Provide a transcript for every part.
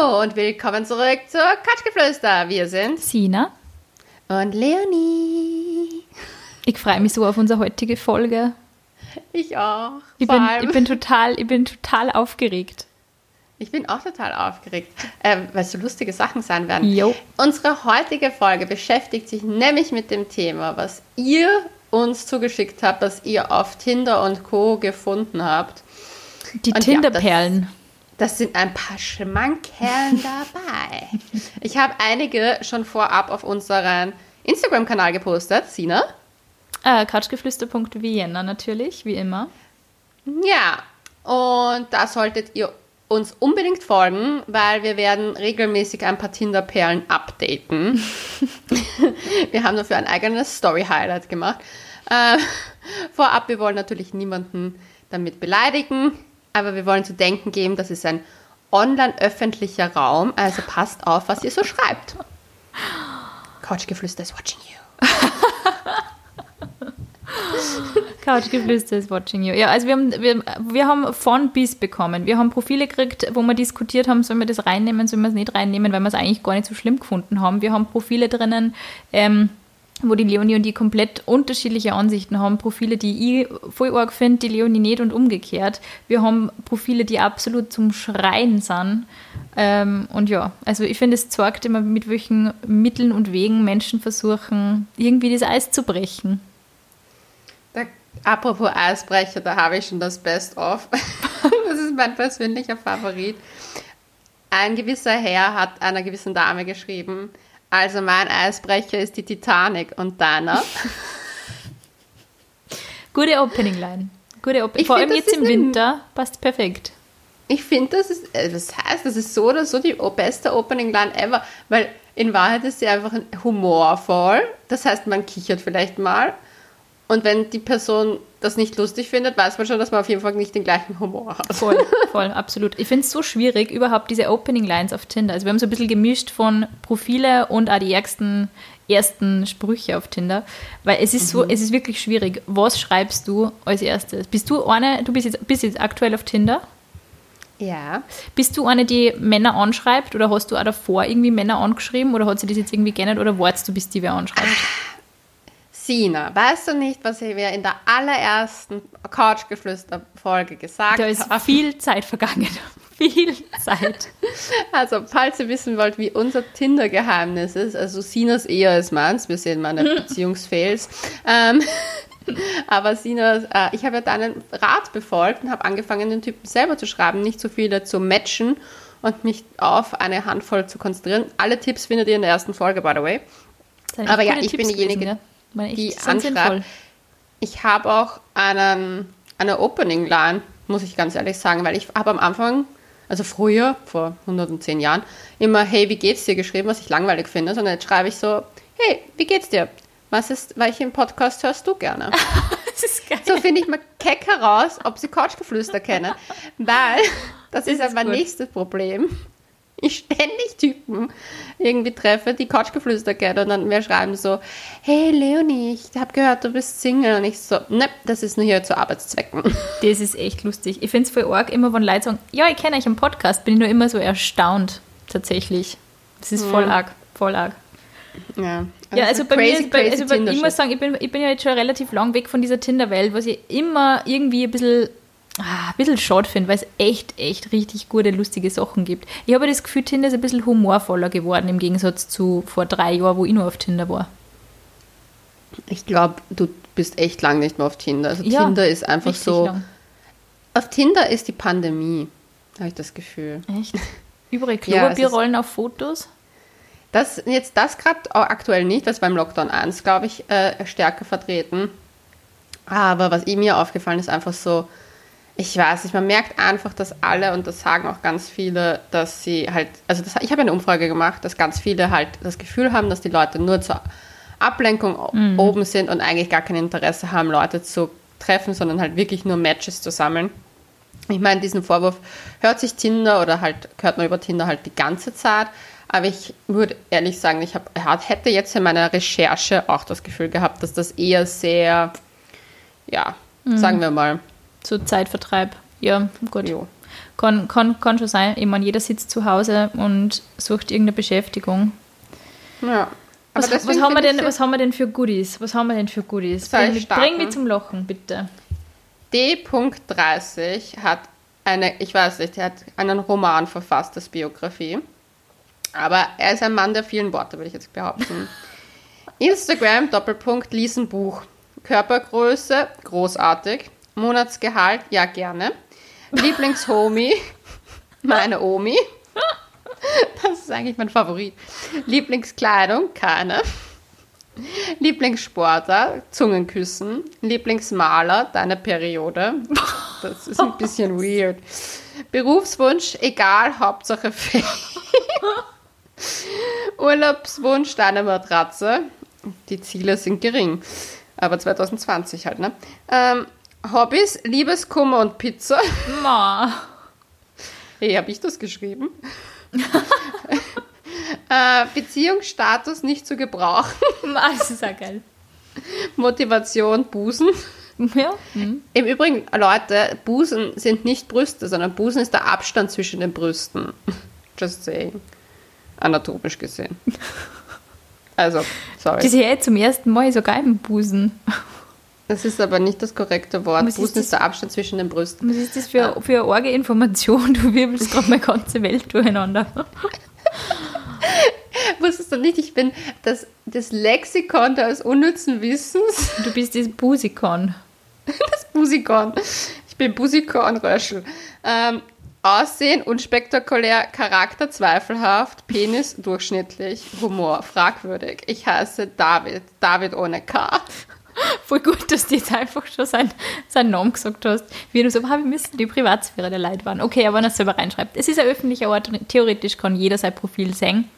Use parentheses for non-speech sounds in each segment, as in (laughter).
Hallo und willkommen zurück zur Katschgeflüster. Wir sind Sina und Leonie. Ich freue mich so auf unsere heutige Folge. Ich auch. Ich bin, ich bin, total, ich bin total aufgeregt. Ich bin auch total aufgeregt, äh, weil so lustige Sachen sein werden. Jo. Unsere heutige Folge beschäftigt sich nämlich mit dem Thema, was ihr uns zugeschickt habt, was ihr auf Tinder und Co. gefunden habt. Die Tinderperlen. Ja, das, sind ein paar Schmankerlen (laughs) dabei. ich habe einige schon vorab auf unseren Instagram-Kanal gepostet. Sina? Äh, Couchgeflüster.vienna natürlich, wie immer. Ja, und da solltet ihr uns unbedingt folgen, weil wir werden regelmäßig ein paar Tinder-Perlen updaten. (laughs) wir haben dafür ein eigenes Story-Highlight gemacht. Äh, vorab, wir wollen natürlich niemanden damit beleidigen, aber wir wollen zu denken geben, das ist ein online-öffentlicher Raum, also passt auf, was ihr so schreibt. Couchgeflüster is watching you. (laughs) Couchgeflüster is watching you. Ja, also wir haben, wir, wir haben von bis bekommen. Wir haben Profile gekriegt, wo wir diskutiert haben, sollen wir das reinnehmen, sollen wir es nicht reinnehmen, weil wir es eigentlich gar nicht so schlimm gefunden haben. Wir haben Profile drinnen, ähm, wo die Leonie und die komplett unterschiedliche Ansichten haben. Profile, die ich voll arg finde, die Leonie nicht und umgekehrt. Wir haben Profile, die absolut zum Schreien sind. Ähm, und ja, also ich finde, es zeigt immer, mit welchen Mitteln und Wegen Menschen versuchen, irgendwie das Eis zu brechen. Da, apropos Eisbrecher, da habe ich schon das Best-of. (laughs) das ist mein persönlicher Favorit. Ein gewisser Herr hat einer gewissen Dame geschrieben, also mein Eisbrecher ist die Titanic und deiner? Gute Opening Line. Gute Op Vor allem jetzt im Winter passt perfekt. Ich finde, das ist, äh, das heißt, das ist so oder so die beste Opening Line ever, weil in Wahrheit ist sie einfach humorvoll. Das heißt, man kichert vielleicht mal und wenn die Person das nicht lustig findet, weiß man schon, dass man auf jeden Fall nicht den gleichen Humor hat. Voll, (laughs) voll, absolut. Ich finde es so schwierig, überhaupt diese Opening Lines auf Tinder. Also wir haben so ein bisschen gemischt von Profile und auch die ersten, ersten Sprüche auf Tinder. Weil es ist so, mhm. es ist wirklich schwierig. Was schreibst du als erstes? Bist du eine, du bist jetzt, bist jetzt aktuell auf Tinder? Ja. Bist du eine, die Männer anschreibt oder hast du auch davor irgendwie Männer angeschrieben oder hat sie das jetzt irgendwie geändert oder wartest du, bis die wer anschreibt? Sina, weißt du nicht, was wir in der allerersten Couchgeflüster-Folge gesagt haben? Da ist viel Zeit vergangen. (laughs) viel Zeit. Also, falls ihr wissen wollt, wie unser Tinder-Geheimnis ist, also Sinas eher als meins, wir sehen meine (laughs) Beziehungsfails. Ähm, (laughs) aber Sina, äh, ich habe ja deinen Rat befolgt und habe angefangen, den Typen selber zu schreiben, nicht so viele zu matchen und mich auf eine Handvoll zu konzentrieren. Alle Tipps findet ihr in der ersten Folge, by the way. Aber ja, ich Tipps bin diejenige. Gewesen, ne? die anschreibt. Ich habe auch einen, eine Opening-Line, muss ich ganz ehrlich sagen, weil ich habe am Anfang, also früher, vor 110 Jahren, immer, hey, wie geht's dir geschrieben, was ich langweilig finde, sondern jetzt schreibe ich so, hey, wie geht's dir? Was ist, welchen Podcast hörst du gerne? (laughs) das ist geil. So finde ich mal keck heraus, ob sie Couchgeflüster kennen, weil (laughs) das, das ist, ist mein nächstes Problem (laughs) ich ständig Typen irgendwie treffe, die Couchgeflüster kennen und dann mir schreiben so, hey Leonie, ich habe gehört, du bist Single und ich so, ne, das ist nur hier zu Arbeitszwecken. (laughs) Das ist echt lustig. Ich finde es voll arg, immer wenn Leute sagen, ja, ich kenne euch im Podcast, bin ich nur immer so erstaunt, tatsächlich. Das ist voll hm. arg, voll arg. Ja, also, ja, also bei crazy, mir, ist, bei, also bei, ich muss sagen, ich bin, ich bin ja jetzt schon relativ lang weg von dieser Tinder-Welt, was ich immer irgendwie ein bisschen ah, ein bisschen schade finde, weil es echt, echt richtig gute, lustige Sachen gibt. Ich habe das Gefühl, Tinder ist ein bisschen humorvoller geworden im Gegensatz zu vor drei Jahren, wo ich nur auf Tinder war. Ich glaube, du bist echt lang nicht mehr auf Tinder. Also ja, Tinder ist einfach so. Lang. Auf Tinder ist die Pandemie, habe ich das Gefühl. Echt? (laughs) Überall Klopapierrollen ja, auf Fotos? Das, jetzt das gerade aktuell nicht, das war beim Lockdown 1, glaube ich, äh, stärker vertreten. Aber was mir aufgefallen ist, einfach so, ich weiß nicht, man merkt einfach, dass alle, und das sagen auch ganz viele, dass sie halt, also das, ich habe eine Umfrage gemacht, dass ganz viele halt das Gefühl haben, dass die Leute nur zur Ablenkung mhm. oben sind und eigentlich gar kein Interesse haben, Leute zu treffen, sondern halt wirklich nur Matches zu sammeln. Ich meine, diesen Vorwurf hört sich Tinder oder halt hört man über Tinder halt die ganze Zeit. Aber ich würde ehrlich sagen, ich hab, hätte jetzt in meiner Recherche auch das Gefühl gehabt, dass das eher sehr, ja, mhm. sagen wir mal, so Zeitvertreib. Ja, gut. Jo. Kann, kann, kann schon sein. Ich meine, jeder sitzt zu Hause und sucht irgendeine Beschäftigung. Ja. Was, was, haben wir denn, was haben wir denn für Goodies? Was haben wir denn für Goodies? Bring, mich- bring mich zum Lachen, bitte. D.30 hat eine, ich weiß nicht, er hat einen Roman verfasst, das Biografie. Aber er ist ein Mann der vielen Worte, würde ich jetzt behaupten. (laughs) Instagram, Doppelpunkt, lies ein Buch. Körpergröße, großartig. Monatsgehalt, ja gerne. Lieblingshomie, (laughs) meine Omi. Das ist eigentlich mein Favorit. Lieblingskleidung, keine. Lieblingssportler, Zungenküssen. Lieblingsmaler, deine Periode. Das ist ein bisschen weird. Berufswunsch, egal, Hauptsache Fee. Urlaubswunsch, deine Matratze. Die Ziele sind gering. Aber 2020 halt, ne? Ähm, Hobbys, Liebeskummer und Pizza. Ma. (laughs) Hey, habe ich das geschrieben? (laughs) äh, Beziehungsstatus nicht zu gebrauchen. (laughs) Ma, das ist auch geil. Motivation, Busen. Ja. Hm. Im Übrigen, Leute, Busen sind nicht Brüste, sondern Busen ist der Abstand zwischen den Brüsten. Just saying. Anatomisch gesehen. Also, sorry. Das sehe ich zum ersten Mal sogar im Busen. Das ist aber nicht das korrekte Wort. Was ist Busen das? ist der Abstand zwischen den Brüsten. Was ist das für, für eine arge Information? (laughs) Du wirbelst gerade meine ganze Welt durcheinander. (laughs) Wusstest du nicht, ich bin das, das Lexikon des unnützen Wissens. Du bist das Busikon. (laughs) Das Busikon. Ich bin Busikon Röschel. Ähm, Aussehen unspektakulär, Charakter zweifelhaft, Penis durchschnittlich, Humor fragwürdig. Ich heiße David, David ohne K. (laughs) Voll gut, dass du jetzt einfach schon sein, seinen Namen gesagt hast. Wie du so, wir müssen die Privatsphäre der Leute wahren. Okay, aber wenn er es selber reinschreibt. Es ist ein öffentlicher Ort, theoretisch kann jeder sein Profil sehen.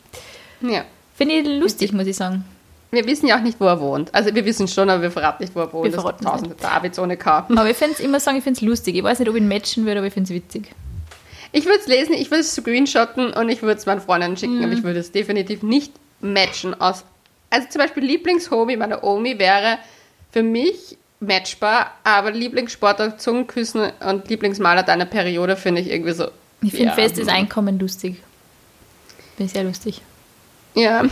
Ja. Finde ich lustig, muss ich sagen. Wir wissen ja auch nicht, wo er wohnt. Also wir wissen schon, aber wir verraten nicht, wo er wohnt. Wir verraten es tausende Davids ohne K. Aber ich finde es immer sagen, ich finde es lustig. Ich weiß nicht, ob ich ihn matchen würde, aber ich finde es witzig. Ich würde es lesen, ich würde es screenshotten und ich würde es meinen Freunden schicken, Mhm. aber ich würde es definitiv nicht matchen. Aus, also zum Beispiel Lieblingshobby meiner Omi wäre für mich matchbar, aber Lieblingssportler, Zungenküssen und Lieblingsmaler deiner Periode finde ich irgendwie so. Ich finde ja, festes Einkommen lustig. Ich sehr lustig. Ja,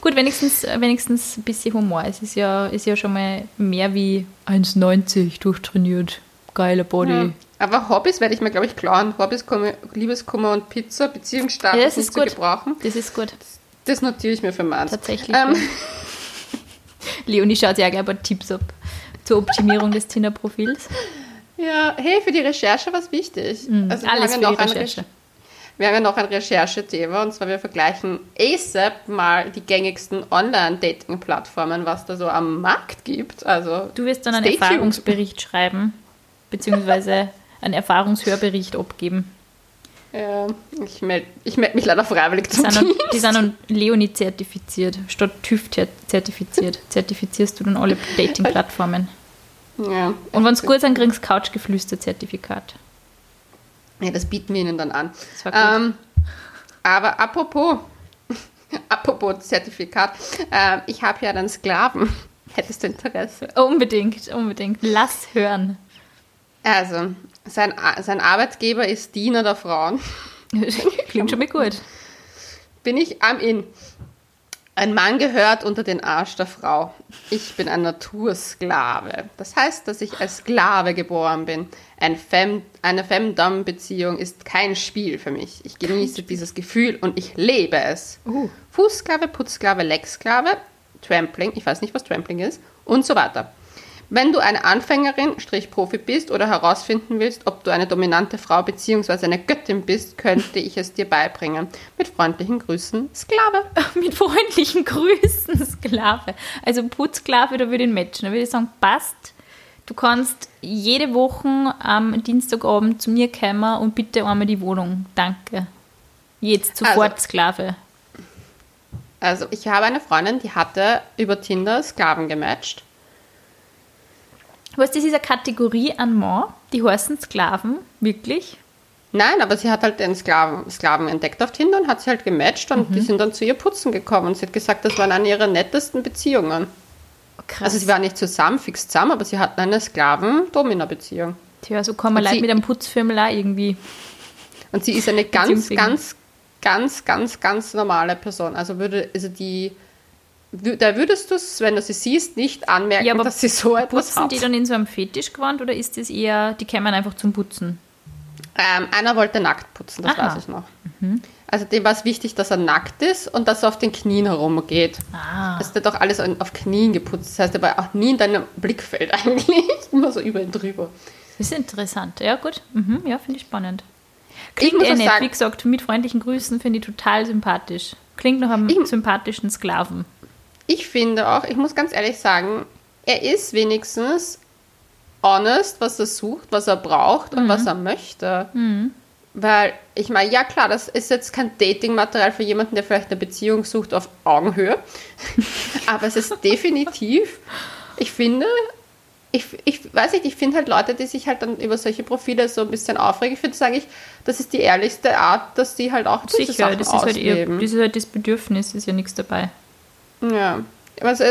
Gut, wenigstens, wenigstens ein bisschen Humor. Es ist ja, ist ja schon mal mehr wie 1,90 durchtrainiert. Geiler Body. ja. aber Hobbys werde ich mir, glaube ich, klauen. Hobbys, Kummer- Liebeskummer und Pizza, Beziehungsstatus Ja, das ist gut. gebrauchen. Das ist gut. Das notiere ich mir für meins. Tatsächlich. Ähm, (laughs) Leonie schaut sich auch gleich ein paar Tipps ab zur Optimierung des Tinder-Profils. Ja, hey, für die Recherche war es wichtig. Mhm, wir alles ja für die noch ein Recherche. Recher- Wir haben ja noch ein Recherchethema und zwar wir vergleichen ASAP mal die gängigsten Online-Dating-Plattformen, was da so am Markt gibt. Also Du wirst dann einen. Erfahrungsbericht schreiben, beziehungsweise (laughs) einen Erfahrungshörbericht abgeben. Ja, ich melde ich meld mich leider freiwillig Die zum sind, Team. dann, die sind dann Leonie zertifiziert, statt TÜV zer- zertifiziert. Zertifizierst du dann alle Dating-Plattformen. Ja. Und wenn es gut sind, kriegst du Couchgeflüster-Zertifikat. ja, das bieten wir ihnen dann an. Das war gut. Ähm, aber apropos, (laughs) apropos Zertifikat, ähm, ich habe ja einen Sklaven. (laughs) Hättest du Interesse? Unbedingt, unbedingt. Lass hören. Also, sein, sein Arbeitgeber ist Diener der Frauen. (laughs) Klingt schon mal gut. Bin ich am In. Ein Mann gehört unter den Arsch der Frau. Ich bin ein Natursklave. Das heißt, dass ich als Sklave geboren bin. Ein Fem, eine Femdom-Beziehung ist kein Spiel für mich. Ich genieße dieses Gefühl und ich lebe es. Uh. Fußsklave, Putzsklave, Lecksklave, Trampling, ich weiß nicht, was Trampling ist, und so weiter. Wenn du eine Anfängerin, Strich Profi bist oder herausfinden willst, ob du eine dominante Frau bzw. eine Göttin bist, könnte ich es dir beibringen. Mit freundlichen Grüßen, Sklave. (laughs) Mit freundlichen Grüßen, Sklave. Also Putzsklave, da würde ich matchen. Da würde ich sagen, passt. Du kannst jede Woche am Dienstagabend zu mir kommen und bitte einmal die Wohnung. Danke. Jetzt sofort Also- Sklave. Also, ich habe eine Freundin, die hatte über Tinder Sklaven gematcht. Was das ist eine Kategorie an Mann, die heißen Sklaven, wirklich. Nein, aber sie hat halt den Sklaven, Sklaven entdeckt auf Tinder und hat sie halt gematcht und Mhm. die sind dann zu ihr putzen gekommen und sie hat gesagt, das waren eine ihrer nettesten Beziehungen. Krass. Also sie waren nicht zusammen, fix zusammen, aber sie hatten eine Sklaven-Domina-Beziehung. Tja, so Und Leute mit einem Putzfirmel irgendwie. Und sie ist eine ganz, ganz, ganz, ganz, ganz normale Person. Also würde, also die, da würdest du es, wenn du sie siehst, nicht anmerken, Ja, aber dass sie so etwas Putzen hat. die dann in so einem Fetischgewand oder ist das eher, die kämen einfach zum Putzen? Ähm, einer wollte nackt putzen, das Aha. weiß ich noch. Also dem war es wichtig, dass er nackt ist und dass er auf den Knien herumgeht. Ah. Es wird doch alles auf Knien geputzt. Das heißt, er war auch nie in deinem Blickfeld (laughs) eigentlich. Immer so über ihn drüber. Das ist interessant. Ja, gut. Mhm, ja, finde ich spannend. Ich Klingt muss er auch nett. sagen- Wie gesagt, mit freundlichen Grüßen finde ich total sympathisch. Klingt nach einem Ich- sympathischen Sklaven. Ich finde auch, ich muss ganz ehrlich sagen, er ist wenigstens honest, was er sucht, was er braucht und was er möchte. Weil, ich meine, ja klar, das ist jetzt kein Dating-Material für jemanden, der vielleicht eine Beziehung sucht auf Augenhöhe. (laughs) Aber es ist definitiv, ich finde, ich, ich weiß nicht, ich finde halt Leute, die sich halt dann über solche Profile so ein bisschen aufregen, ich finde es eigentlich, das ist die ehrlichste Art, dass die halt auch diese Sicher, Sachen das ist, halt ihr, das ist halt das Bedürfnis, ist ja nichts dabei. Ja, also,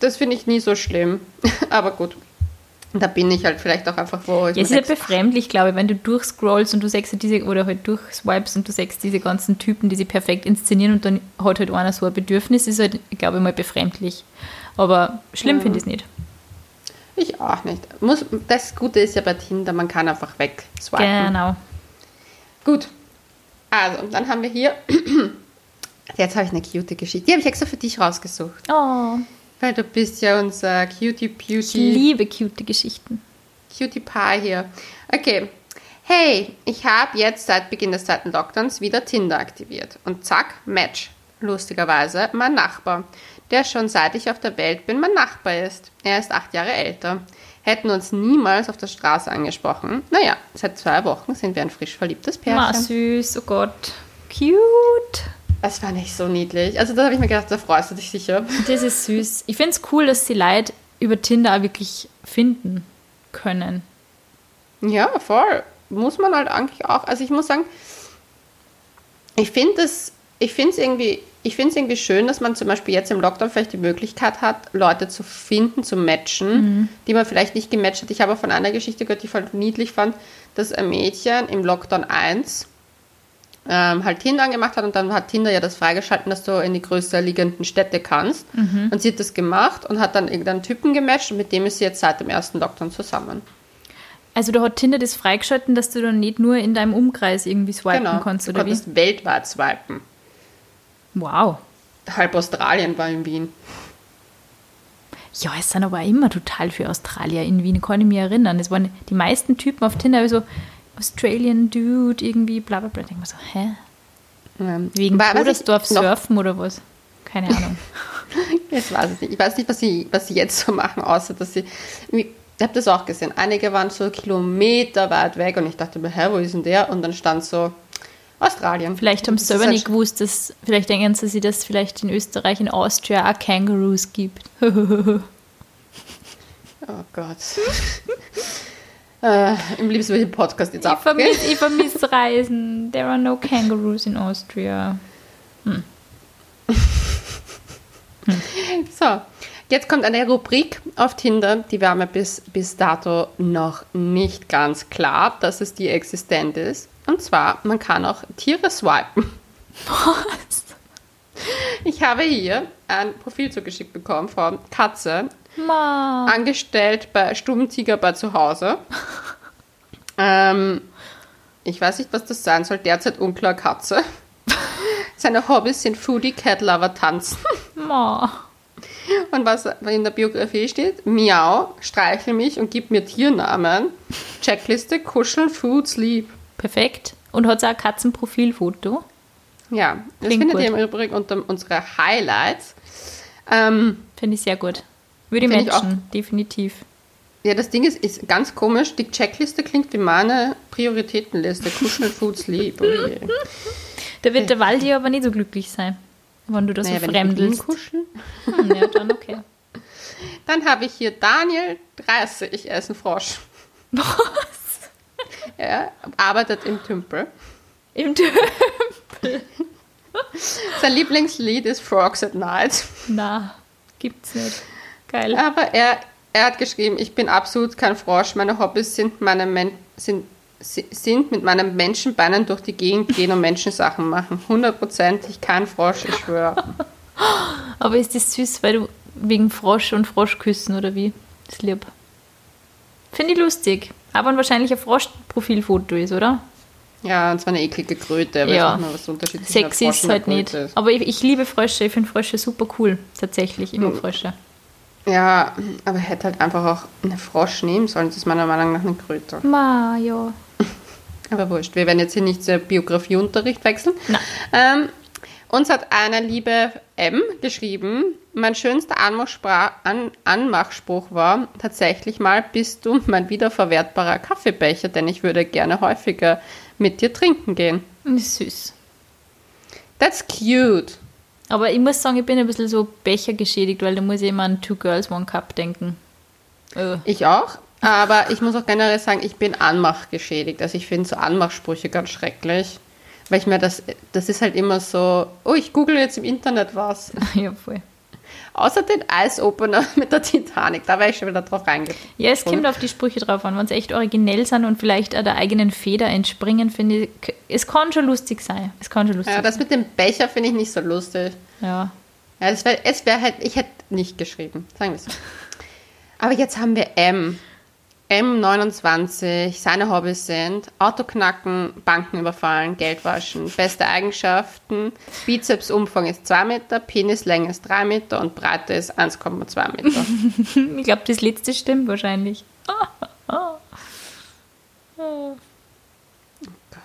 das finde ich nie so schlimm. (laughs) Aber gut. Da bin ich halt vielleicht auch einfach, wo ich Ja, es ist halt denk, befremdlich, glaube ich, wenn du durchscrollst und du sagst diese, oder halt durchswipes und du sagst diese ganzen Typen, die sie perfekt inszenieren und dann hat halt einer so ein Bedürfnis, ist halt, glaube ich mal, befremdlich. Aber schlimm finde ich es nicht. ich auch nicht. Muss, das Gute ist ja bei Tinder, man kann einfach weg swipen. Genau. Gut. Also, dann haben wir hier. Jetzt habe ich eine cute Geschichte. Die habe ich extra für dich rausgesucht. Oh, Weil du bist ja unser Cutie ich Beauty. liebe cute Geschichten. Cutie Pie hier. Okay. Hey, ich habe jetzt seit Beginn des zweiten Lockdowns wieder Tinder aktiviert. Und zack, Match. Lustigerweise mein Nachbar, der schon seit ich auf der Welt bin mein Nachbar ist. Er ist acht Jahre älter. Hätten uns niemals auf der Straße angesprochen. Naja, seit zwei Wochen sind wir ein frisch verliebtes Ma, Pärchen. süß, oh Gott. Cute. Das fand ich so niedlich. Also da habe ich mir gedacht, da freust du dich sicher. Das ist süß. Ich finde es cool, dass die Leute über Tinder auch wirklich finden können. Ja, voll. Muss man halt eigentlich auch. Also ich muss sagen, ich finde es, ich finde es irgendwie, ich finde es irgendwie schön, dass man zum Beispiel jetzt im Lockdown vielleicht die Möglichkeit hat, Leute zu finden, zu matchen, die man vielleicht nicht gematcht hat. Ich habe von einer Geschichte gehört, die ich voll niedlich fand, dass ein Mädchen im Lockdown 1 ähm, halt Tinder angemacht hat und dann hat Tinder ja das freigeschalten, dass du in die größer liegenden Städte kannst. Und sie hat das gemacht und hat dann irgendeinen Typen gematcht und mit dem ist sie jetzt seit dem ersten Lockdown zusammen. Also da hat Tinder das freigeschalten, dass du dann nicht nur in deinem Umkreis irgendwie swipen Genau, kannst, du oder wie? konntest weltweit swipen. Wow. Halb Australien war in Wien. Ja, es sind aber immer total für Australier in Wien, kann ich mich erinnern. Es waren die meisten Typen auf Tinder so Australian Dude, irgendwie bla bla bla. Ich denke mir so, hä? Ähm, Wegen wa- was ich Podersdorf noch- surfen oder was? Keine (laughs) Ahnung. Ich weiß es nicht. Ich weiß nicht, was sie, was sie jetzt so machen, außer dass sie. Ich habe das auch gesehen. Einige waren so Kilometer weit weg und ich dachte mir, hä, wo ist denn der? Und dann stand so Australien. Vielleicht haben sie selber nicht gewusst, dass, vielleicht denken sie sich, dass es vielleicht in Österreich, in Austria auch Kangaroos gibt. (laughs) Oh Gott. (laughs) äh, Im liebsten würde ich den Podcast jetzt Ich vermisse ich vermiss Reisen. There are no kangaroos in Austria. So, jetzt kommt eine Rubrik auf Tinder, die war mir bis, bis dato noch nicht ganz klar, dass es die existent ist. Und zwar, man kann auch Tiere swipen. Was? Ich habe hier ein Profil zugeschickt bekommen von Katze, Ma. angestellt bei Stummtiger bei zu Hause. ähm, ich weiß nicht, was das sein soll. Derzeit unklar Katze. Seine Hobbys sind Foodie, Cat Lover, Tanzen. Ma. Und was in der Biografie steht, Miau, streichel mich und gib mir Tiernamen. Checkliste, kuscheln, Food, Sleep. Perfekt. Und hat auch ein Katzenprofilfoto. Ja, das Klingt findet gut. ihr im Übrigen unter unsere Highlights. Ähm, Finde ich sehr gut. Ich Finde ich auch. matchen, definitiv. ja, das Ding ist, ist ganz komisch. Die Checkliste klingt wie meine Prioritätenliste. Kuscheln, Food, Sleep. Oh je. Da wird der Waldi aber nicht so glücklich sein, wenn du das Naja, so wenn ich fremdelst. kuschel. Hm, ja, dann okay. (laughs) Dann habe ich hier Daniel, 30, er ist ein Frosch. (laughs) Was? Er arbeitet im Tümpel. Im Tür. Sein Lieblingslied ist Frogs at Night. Na, gibt's nicht. Geil. Aber er er hat geschrieben, ich bin absolut kein Frosch. Meine Hobbys sind, meine Men sind, sind mit meinen Menschenbeinen durch die Gegend gehen und Menschensachen machen. Hundertprozentig kein Frosch, ich schwöre. (laughs) Aber ist das süß, weil du wegen Frosch und Froschküssen oder wie? Das ist lieb. Finde ich lustig. Aber wahrscheinlich ein Froschprofilfoto ist, oder? Ja, und zwar eine eklige Kröte. Aber ja. was Unterschied Sexy ist halt nicht. Ist. Aber ich, ich, liebe Frösche. Ich finde Frösche super cool. Tatsächlich, immer hm. Frösche. Ja, aber er hätte halt einfach auch eine Frosch nehmen sollen. Das ist meiner Meinung nach eine Kröte. Ma, ja. (laughs) aber wurscht. Wir werden jetzt hier nicht zur Biografieunterricht wechseln. Ähm, uns hat eine liebe M geschrieben, mein schönster An Anmachspruch war tatsächlich mal, bist du mein wiederverwertbarer Kaffeebecher, denn ich würde gerne häufiger mit dir trinken gehen. Süß. That's cute. Aber ich muss sagen, ich bin ein bisschen so Becher geschädigt, weil da muss ich immer an Two Girls, One Cup denken. Oh. Ich auch. Aber ich muss auch generell sagen, ich bin anmachgeschädigt. Also ich finde so Anmachsprüche ganz schrecklich. Weil ich mir das, das ist halt immer so, oh, ich google jetzt im Internet was. (laughs) Ja, voll. Außer den Ice-Opener (laughs) mit der Titanic, da wäre ich schon wieder drauf reingegangen. Ja, es kommt auf die Sprüche drauf an. Wenn sie echt originell sind und vielleicht der eigenen Feder entspringen, finde ich, es kann schon lustig sein. Es kann schon lustig ja, das mit dem Becher finde ich nicht so lustig. Ja. Ja, es wäre wär halt, ich hätte nicht geschrieben, sagen wir es so. (laughs) Aber jetzt haben wir M. M29, seine Hobbys sind Autoknacken, Banken überfallen, Geld waschen. Beste Eigenschaften, Bizepsumfang ist 2 Meter, Penislänge ist 3 Meter und Breite ist 1,2 Meter. (laughs) ich glaube, das letzte stimmt wahrscheinlich.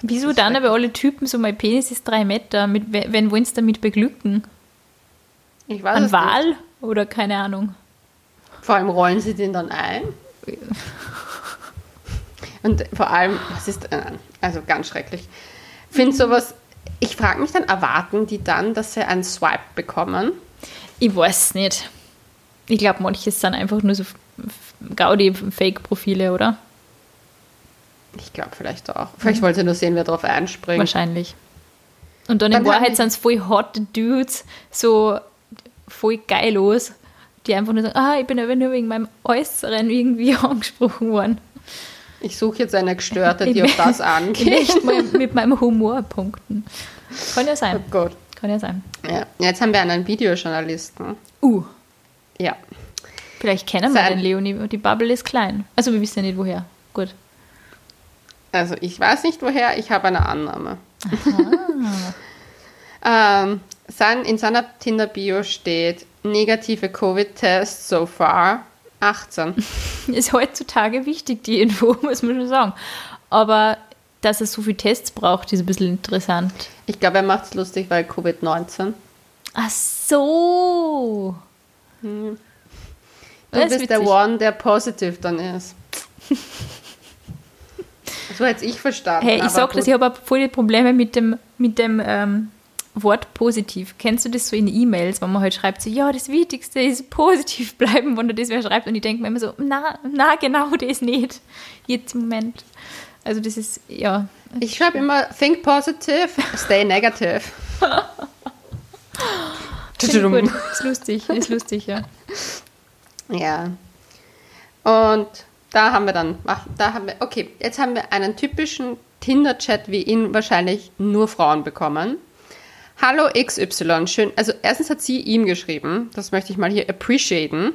Wieso dann aber alle Typen so, mein Penis ist 3 Meter, mit, wenn wollen sie damit beglücken? Ich weiß Ein Wal nicht. oder keine Ahnung. Vor allem rollen sie den dann ein. Und vor allem, was ist, äh, also ganz schrecklich. Ich finde sowas, ich frage mich dann, erwarten die dann, dass sie einen Swipe bekommen? Ich weiß nicht. Ich glaube, manche sind einfach nur so Gaudi-Fake-Profile, oder? Ich glaube vielleicht auch. Vielleicht mhm. wollte nur sehen, wer darauf einspringt. Wahrscheinlich. Und dann, dann in Wahrheit sind es voll hot Dudes, so voll geil los die einfach nur sagen, ah, ich bin aber nur wegen meinem Äußeren irgendwie (laughs) angesprochen worden. Ich suche jetzt eine Gestörte, die auf das angeht. Ich möchte (laughs) mit meinem Humor punkten. Kann ja sein. Oh Gott. Kann ja sein. Ja. Jetzt haben wir einen Videojournalisten. Uh. Ja. Vielleicht kennen wir den Leonie. Die Bubble ist klein. Also wir wissen ja nicht woher. Gut. Also ich weiß nicht woher, ich habe eine Annahme. (laughs) ähm, sein, in seiner Tinder-Bio steht, negative Covid-Tests so far 18. (laughs) Ist heutzutage wichtig, die Info, (laughs) muss man schon sagen. Aber dass er so viele Tests braucht, ist ein bisschen interessant. Ich glaube, er macht es lustig, weil Covid-19. Ach so. Hm. Du das bist der One, der positiv dann ist. (laughs) so hätte ich verstanden. Hey, ich sag das, ich habe voll die Probleme mit dem, mit dem ähm, Wort positiv. Kennst du das so in E-Mails, wo man halt schreibt, so, ja, das Wichtigste ist positiv bleiben, wenn du das wer schreibt und ich denke mir immer so, na, na, genau das nicht. Jetzt im Moment. Also das ist, ja. Ich schreibe immer, think positive, stay negative. (laughs) gut. Ist lustig, ist lustig, ja. Ja. Und da haben wir dann, da haben wir, okay, jetzt haben wir einen typischen Tinder-Chat, wie ihn wahrscheinlich nur Frauen bekommen. Hallo XY, schön. Also erstens hat sie ihm geschrieben, das möchte ich mal hier appreciaten.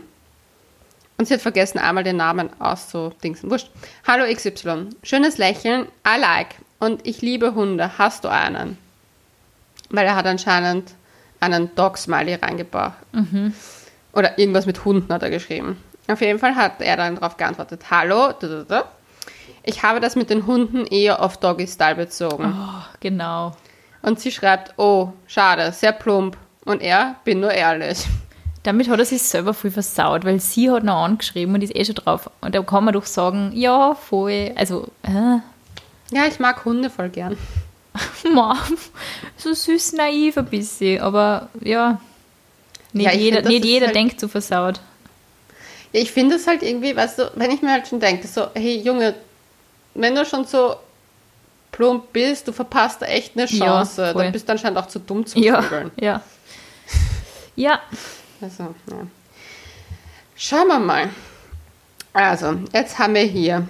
Und sie hat vergessen, einmal den Namen auszudingsen. Wurscht. Hallo XY, schönes Lächeln, I like. Und ich liebe Hunde, hast du einen? Weil er hat anscheinend einen Dog-Smiley reingebracht. Mhm. Oder irgendwas mit Hunden hat er geschrieben. Auf jeden Fall hat er dann darauf geantwortet, hallo, ich habe das mit den Hunden eher auf Doggy-Style bezogen. Oh, genau. Und sie schreibt, oh, schade, sehr plump. Und er, bin nur ehrlich. Damit hat er sich selber viel versaut, weil sie hat noch angeschrieben und ist eh schon drauf. Und da kann man doch sagen, ja, voll. Also, äh. Ja, ich mag Hunde voll gern. (laughs) Mom, so süß naiv ein bisschen, aber ja, nicht ja, jeder, find, nicht jeder halt, denkt so versaut. Ja, ich finde es halt irgendwie, weißt du, wenn ich mir halt schon denke, so, hey Junge, wenn du schon so plump bist, du verpasst echt eine Chance. Ja, dann bist du anscheinend auch zu dumm zu ja, vögeln. (laughs) Ja. Ja. Also, ja. Schauen wir mal. Also, jetzt haben wir hier.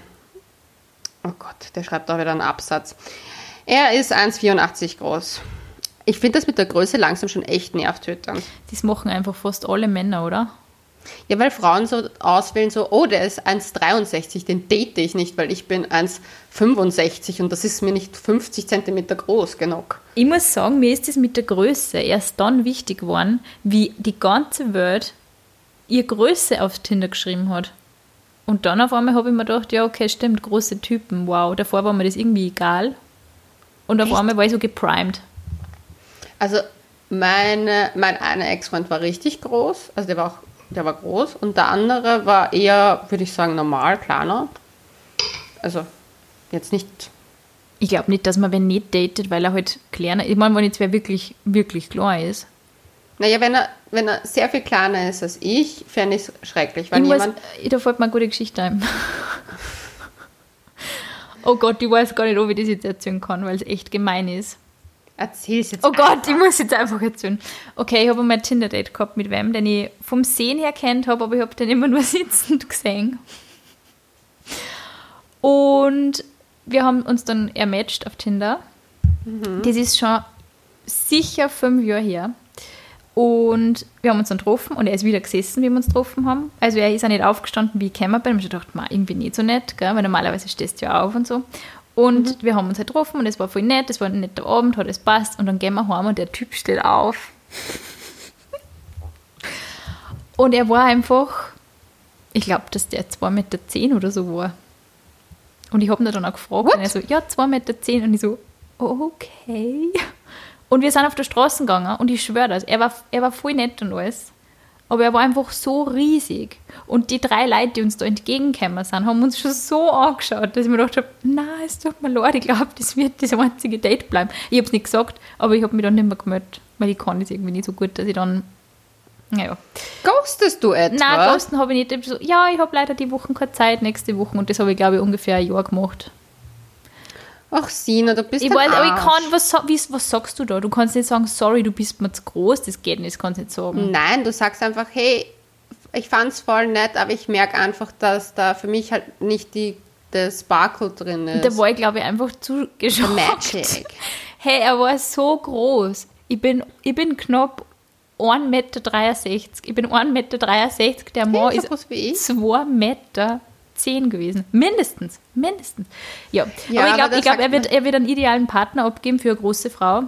Oh Gott, der schreibt auch wieder einen Absatz. Er ist 1,84 groß. Ich finde das mit der Größe langsam schon echt nervtötend. Das machen einfach fast alle Männer, oder? Ja, weil Frauen so auswählen, so, oh, der ist 1,63, den date ich nicht, weil ich bin 1,65 und das ist mir nicht 50 Zentimeter groß genug. Ich muss sagen, mir ist das mit der Größe erst dann wichtig geworden, wie die ganze Welt ihr Größe auf Tinder geschrieben hat. Und dann auf einmal habe ich mir gedacht, ja, okay, stimmt, große Typen, wow. Davor war mir das irgendwie egal. Und auf Echt? einmal war ich so geprimed. Also, meine, mein einer Ex-Freund war richtig groß, also der war auch, der war groß und der andere war eher, würde ich sagen, normal, kleiner. Also, jetzt nicht Ich glaube nicht, dass man wen nicht datet, weil er halt kleiner Ich meine, wenn jetzt wer wirklich, wirklich klein ist. Naja, wenn er, wenn er sehr viel kleiner ist als ich, fände ich es schrecklich. Wenn ich muss, jemand, da fällt mir eine gute Geschichte ein. (laughs) oh Gott, ich weiß gar nicht, ob ich das jetzt erzählen kann, weil es echt gemein ist. Erzähl's jetzt. Oh Gott, ich muss jetzt einfach erzählen. Okay, ich habe einmal ein Tinder-Date gehabt mit wem, den ich vom Sehen her kennt habe, aber ich habe den immer nur (laughs) sitzend gesehen. Und wir haben uns dann ermatcht auf Tinder. Das ist schon sicher fünf Jahre her. Und wir haben uns dann getroffen und er ist wieder gesessen, wie wir uns getroffen haben. Also er ist auch nicht aufgestanden, wie ich gekommen bin. Ich habe gedacht, "Ma, irgendwie nicht so nett, gell? weil normalerweise stehst du ja auf und so. Und wir haben uns halt getroffen und es war voll nett, es war ein netter Abend, hat es passt. Und dann gehen wir heim und der Typ steht auf. (laughs) Und er war einfach, ich glaube, dass der 2,10 Meter zehn oder so war. Und ich habe ihn dann auch gefragt What? und er so, ja, 2,10 Meter zehn. Und ich so, okay. Und wir sind auf der Straße gegangen und ich schwöre das, er war, er war voll nett und alles. Aber er war einfach so riesig. Und die drei Leute, die uns da entgegengekommen sind, haben uns schon so angeschaut, dass ich mir gedacht habe, nein, es tut mir leid, ich glaube, das wird das einzige Date bleiben. Ich habe es nicht gesagt, aber ich habe mich dann nicht mehr gemeldet, weil ich kann das irgendwie nicht so gut, dass ich dann, naja. Ghostest du etwa? Nein, Ghosten habe ich nicht. Ich hab so, ja, ich habe leider die Woche keine Zeit, nächste Woche. Und das habe ich, glaube ich, ungefähr ein Jahr gemacht. Ach, Sina, du bist Ich weiß, aber ich kann, was, wie, was sagst du da? Du kannst nicht sagen, sorry, du bist mir zu groß, das geht nicht, das kannst du nicht sagen. Nein, du sagst einfach, hey, ich fand's voll nett, aber ich merke einfach, dass da für mich halt nicht die, der Sparkle drin ist. Da war ich, glaube ich, einfach zu geschockt. Magic. (laughs) Hey, er war so groß. Ich bin, ich bin knapp 1,63 Meter. Ich bin 1,63 Meter. Der Mann so ist groß wie ich. 2 Meter 10 gewesen. Mindestens. Mindestens. Ja, Ja, aber ich glaube, glaub, er, wird, er wird einen idealen Partner abgeben für eine große Frau.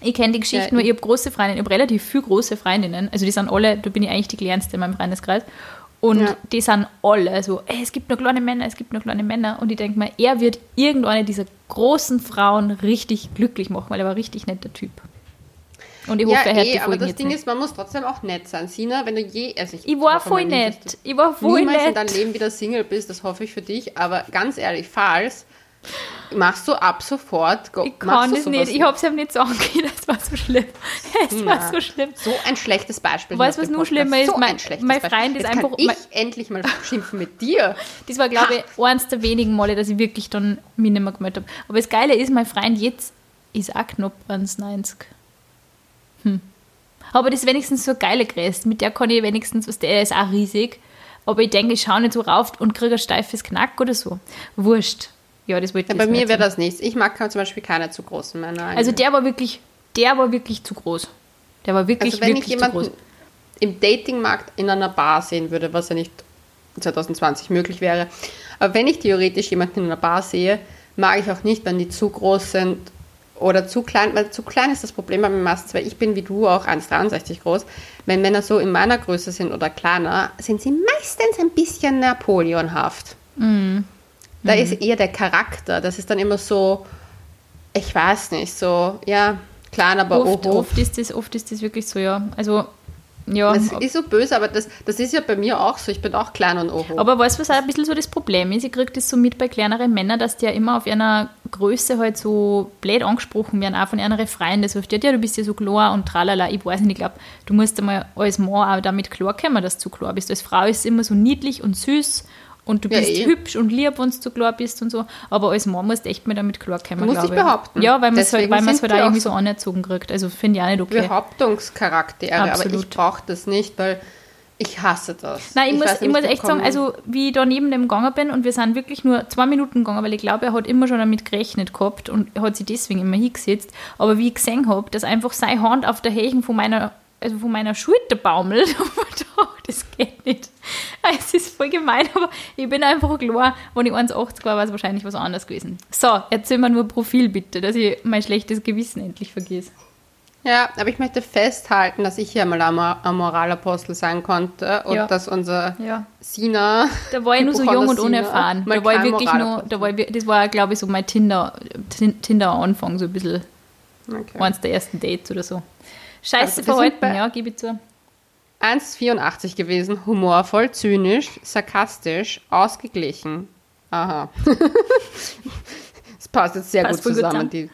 Ich kenne die Geschichte Ja, nur, ich- habe große Freundinnen, ich habe relativ viele große Freundinnen. Also die sind alle, da bin ich eigentlich die kleinste in meinem Freundeskreis. Und Ja. die sind alle so, ey, es gibt nur kleine Männer, es gibt nur kleine Männer. Und ich denke mir, er wird irgendeine dieser großen Frauen richtig glücklich machen, weil er war ein richtig netter Typ. Und ich hoffe, Ja, er hört eh, die aber das Ding nicht. ist, man muss trotzdem auch nett sein. Sina, wenn du je... Also Ich war hoffe voll nett. Ich war du voll niemals in nett. deinem Leben wieder Single bist, das hoffe ich für dich. Aber ganz ehrlich, falls, machst du ab sofort... Go, Ich kann sowas nicht. Ich habe es ihm nicht sagen können. (laughs) Es war so schlimm. Es war Na. so schlimm. So ein schlechtes Beispiel. Weißt du, was nur schlimmer ist? So Mein- mein. Freund ist Jetzt einfach- ich mein- endlich mal schimpfen mit dir. (laughs) Das war, glaube ich, eines der wenigen Male, dass ich wirklich dann mich nicht mehr gemeldet habe. Aber das Geile ist, mein Freund jetzt ist auch knapp 1,90. Aber das ist wenigstens so eine geile Größe. Mit der kann ich wenigstens, was der ist auch riesig. Aber ich denke, ich schaue nicht so rauf und kriege ein steifes Knack oder so. Wurscht. Ja, das wollte Ja, ich bei jetzt mir wäre das nichts. Ich mag zum Beispiel keine zu großen Männer. Also der war wirklich, der war wirklich zu groß. Der war wirklich, Also wenn ich wirklich zu groß. jemanden im Datingmarkt in einer Bar sehen würde, was ja nicht 2020 möglich wäre, aber wenn ich theoretisch jemanden in einer Bar sehe, mag ich auch nicht, wenn die zu groß sind oder zu klein, weil zu klein ist das Problem bei mir meistens, weil ich bin wie du auch 1,63 groß. Wenn Männer so in meiner Größe sind oder kleiner, sind sie meistens ein bisschen Napoleonhaft. Da ist eher der Charakter. Das ist dann immer so, ich weiß nicht, so, ja, klein, aber Oft, oho. oft, ist das, oft ist das wirklich so, ja. Also, ja. Das ist so böse, aber das, das ist ja bei mir auch so. Ich bin auch klein und oho. Aber weißt du, was auch ein bisschen so das Problem ist? Ich kriege das so mit bei kleineren Männern, dass die ja immer auf einer Größe halt so blöd angesprochen werden, auch von einer Freundin, die sagt, ja, du bist ja so klar und tralala. Ich weiß nicht, ich glaube, du musst einmal als Mann auch damit klarkommen, dass du zu klar bist. Als Frau ist es immer so niedlich und süß und du Ja, bist eh. hübsch und lieb, wenn du zu klar bist und so. Aber als Mann musst du echt mal damit klarkommen, Du musst glaube ich. behaupten. Ja, weil man es halt, weil halt auch irgendwie so. anerzogen kriegt. Also finde ich auch nicht okay. Behauptungscharaktere, aber Absolut. ich brauche das nicht, weil Ich hasse das. Nein, ich, muss, weiß ich muss echt sagen, also wie ich da neben dem gegangen bin und wir sind wirklich nur zwei Minuten gegangen, weil ich glaube, er hat immer schon damit gerechnet gehabt und hat sich deswegen immer hingesetzt. Aber wie ich gesehen habe, dass einfach seine Hand auf der Hechen von meiner, also von meiner Schulter baumelt, und ich dachte, das geht nicht. Es ist voll gemein, aber ich bin einfach klar, wenn ich 1,80 war, war es wahrscheinlich was anderes gewesen. So, erzähl mir nur Profil bitte, dass ich mein schlechtes Gewissen endlich vergesse. Ja, aber ich möchte festhalten, dass ich hier mal ein Mor- ein Moralapostel sein konnte und Ja. dass unser Ja. Sina. Da war ich nur so jung und unerfahren. Da war ich wirklich nur, da war ich, das war, glaube ich, so mein Tinder, Tin- Tinder-Anfang, so ein bisschen Okay. eins der ersten Dates oder so. Scheiße Also, verhalten, ja, gebe ich zu. 1,84 gewesen, humorvoll, zynisch, sarkastisch, ausgeglichen. Aha. (laughs) Das passt jetzt sehr Passt gut voll gut zusammen. Die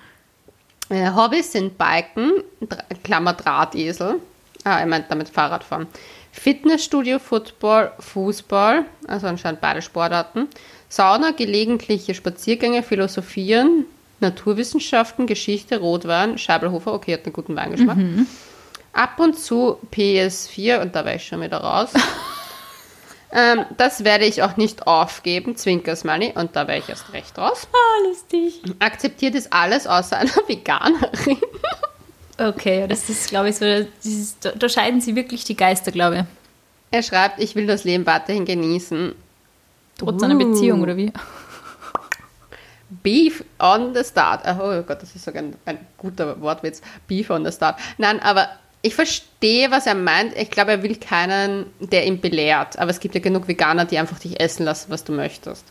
äh, Hobbys sind Biken, Klammer Drahtesel, ah, er meint damit Fahrradfahren, Fitnessstudio, Football, Fußball, also anscheinend beide Sportarten, Sauna, gelegentliche Spaziergänge, Philosophieren, Naturwissenschaften, Geschichte, Rotwein, Scheibelhofer, okay, hat einen guten Weingeschmack. Ab und zu PS4 und da war ich schon wieder raus. (laughs) ähm, das werde ich auch nicht aufgeben, Zwinkersmoney, und da wäre ich erst recht raus. Ah, lustig. Akzeptiert ist alles außer einer (laughs) Veganerin. Okay, das ist, glaube ich, so, dieses, da, da scheiden sie wirklich die Geister, glaube ich. Er schreibt, ich will das Leben weiterhin genießen. Trotz einer Beziehung, oder wie? Beef on the start. Oh Gott, das ist sogar ein, ein guter Wortwitz. Beef on the start. Nein, aber ich verstehe, was er meint. Ich glaube, er will keinen, der ihn belehrt. Aber es gibt ja genug Veganer, die einfach dich essen lassen, was du möchtest.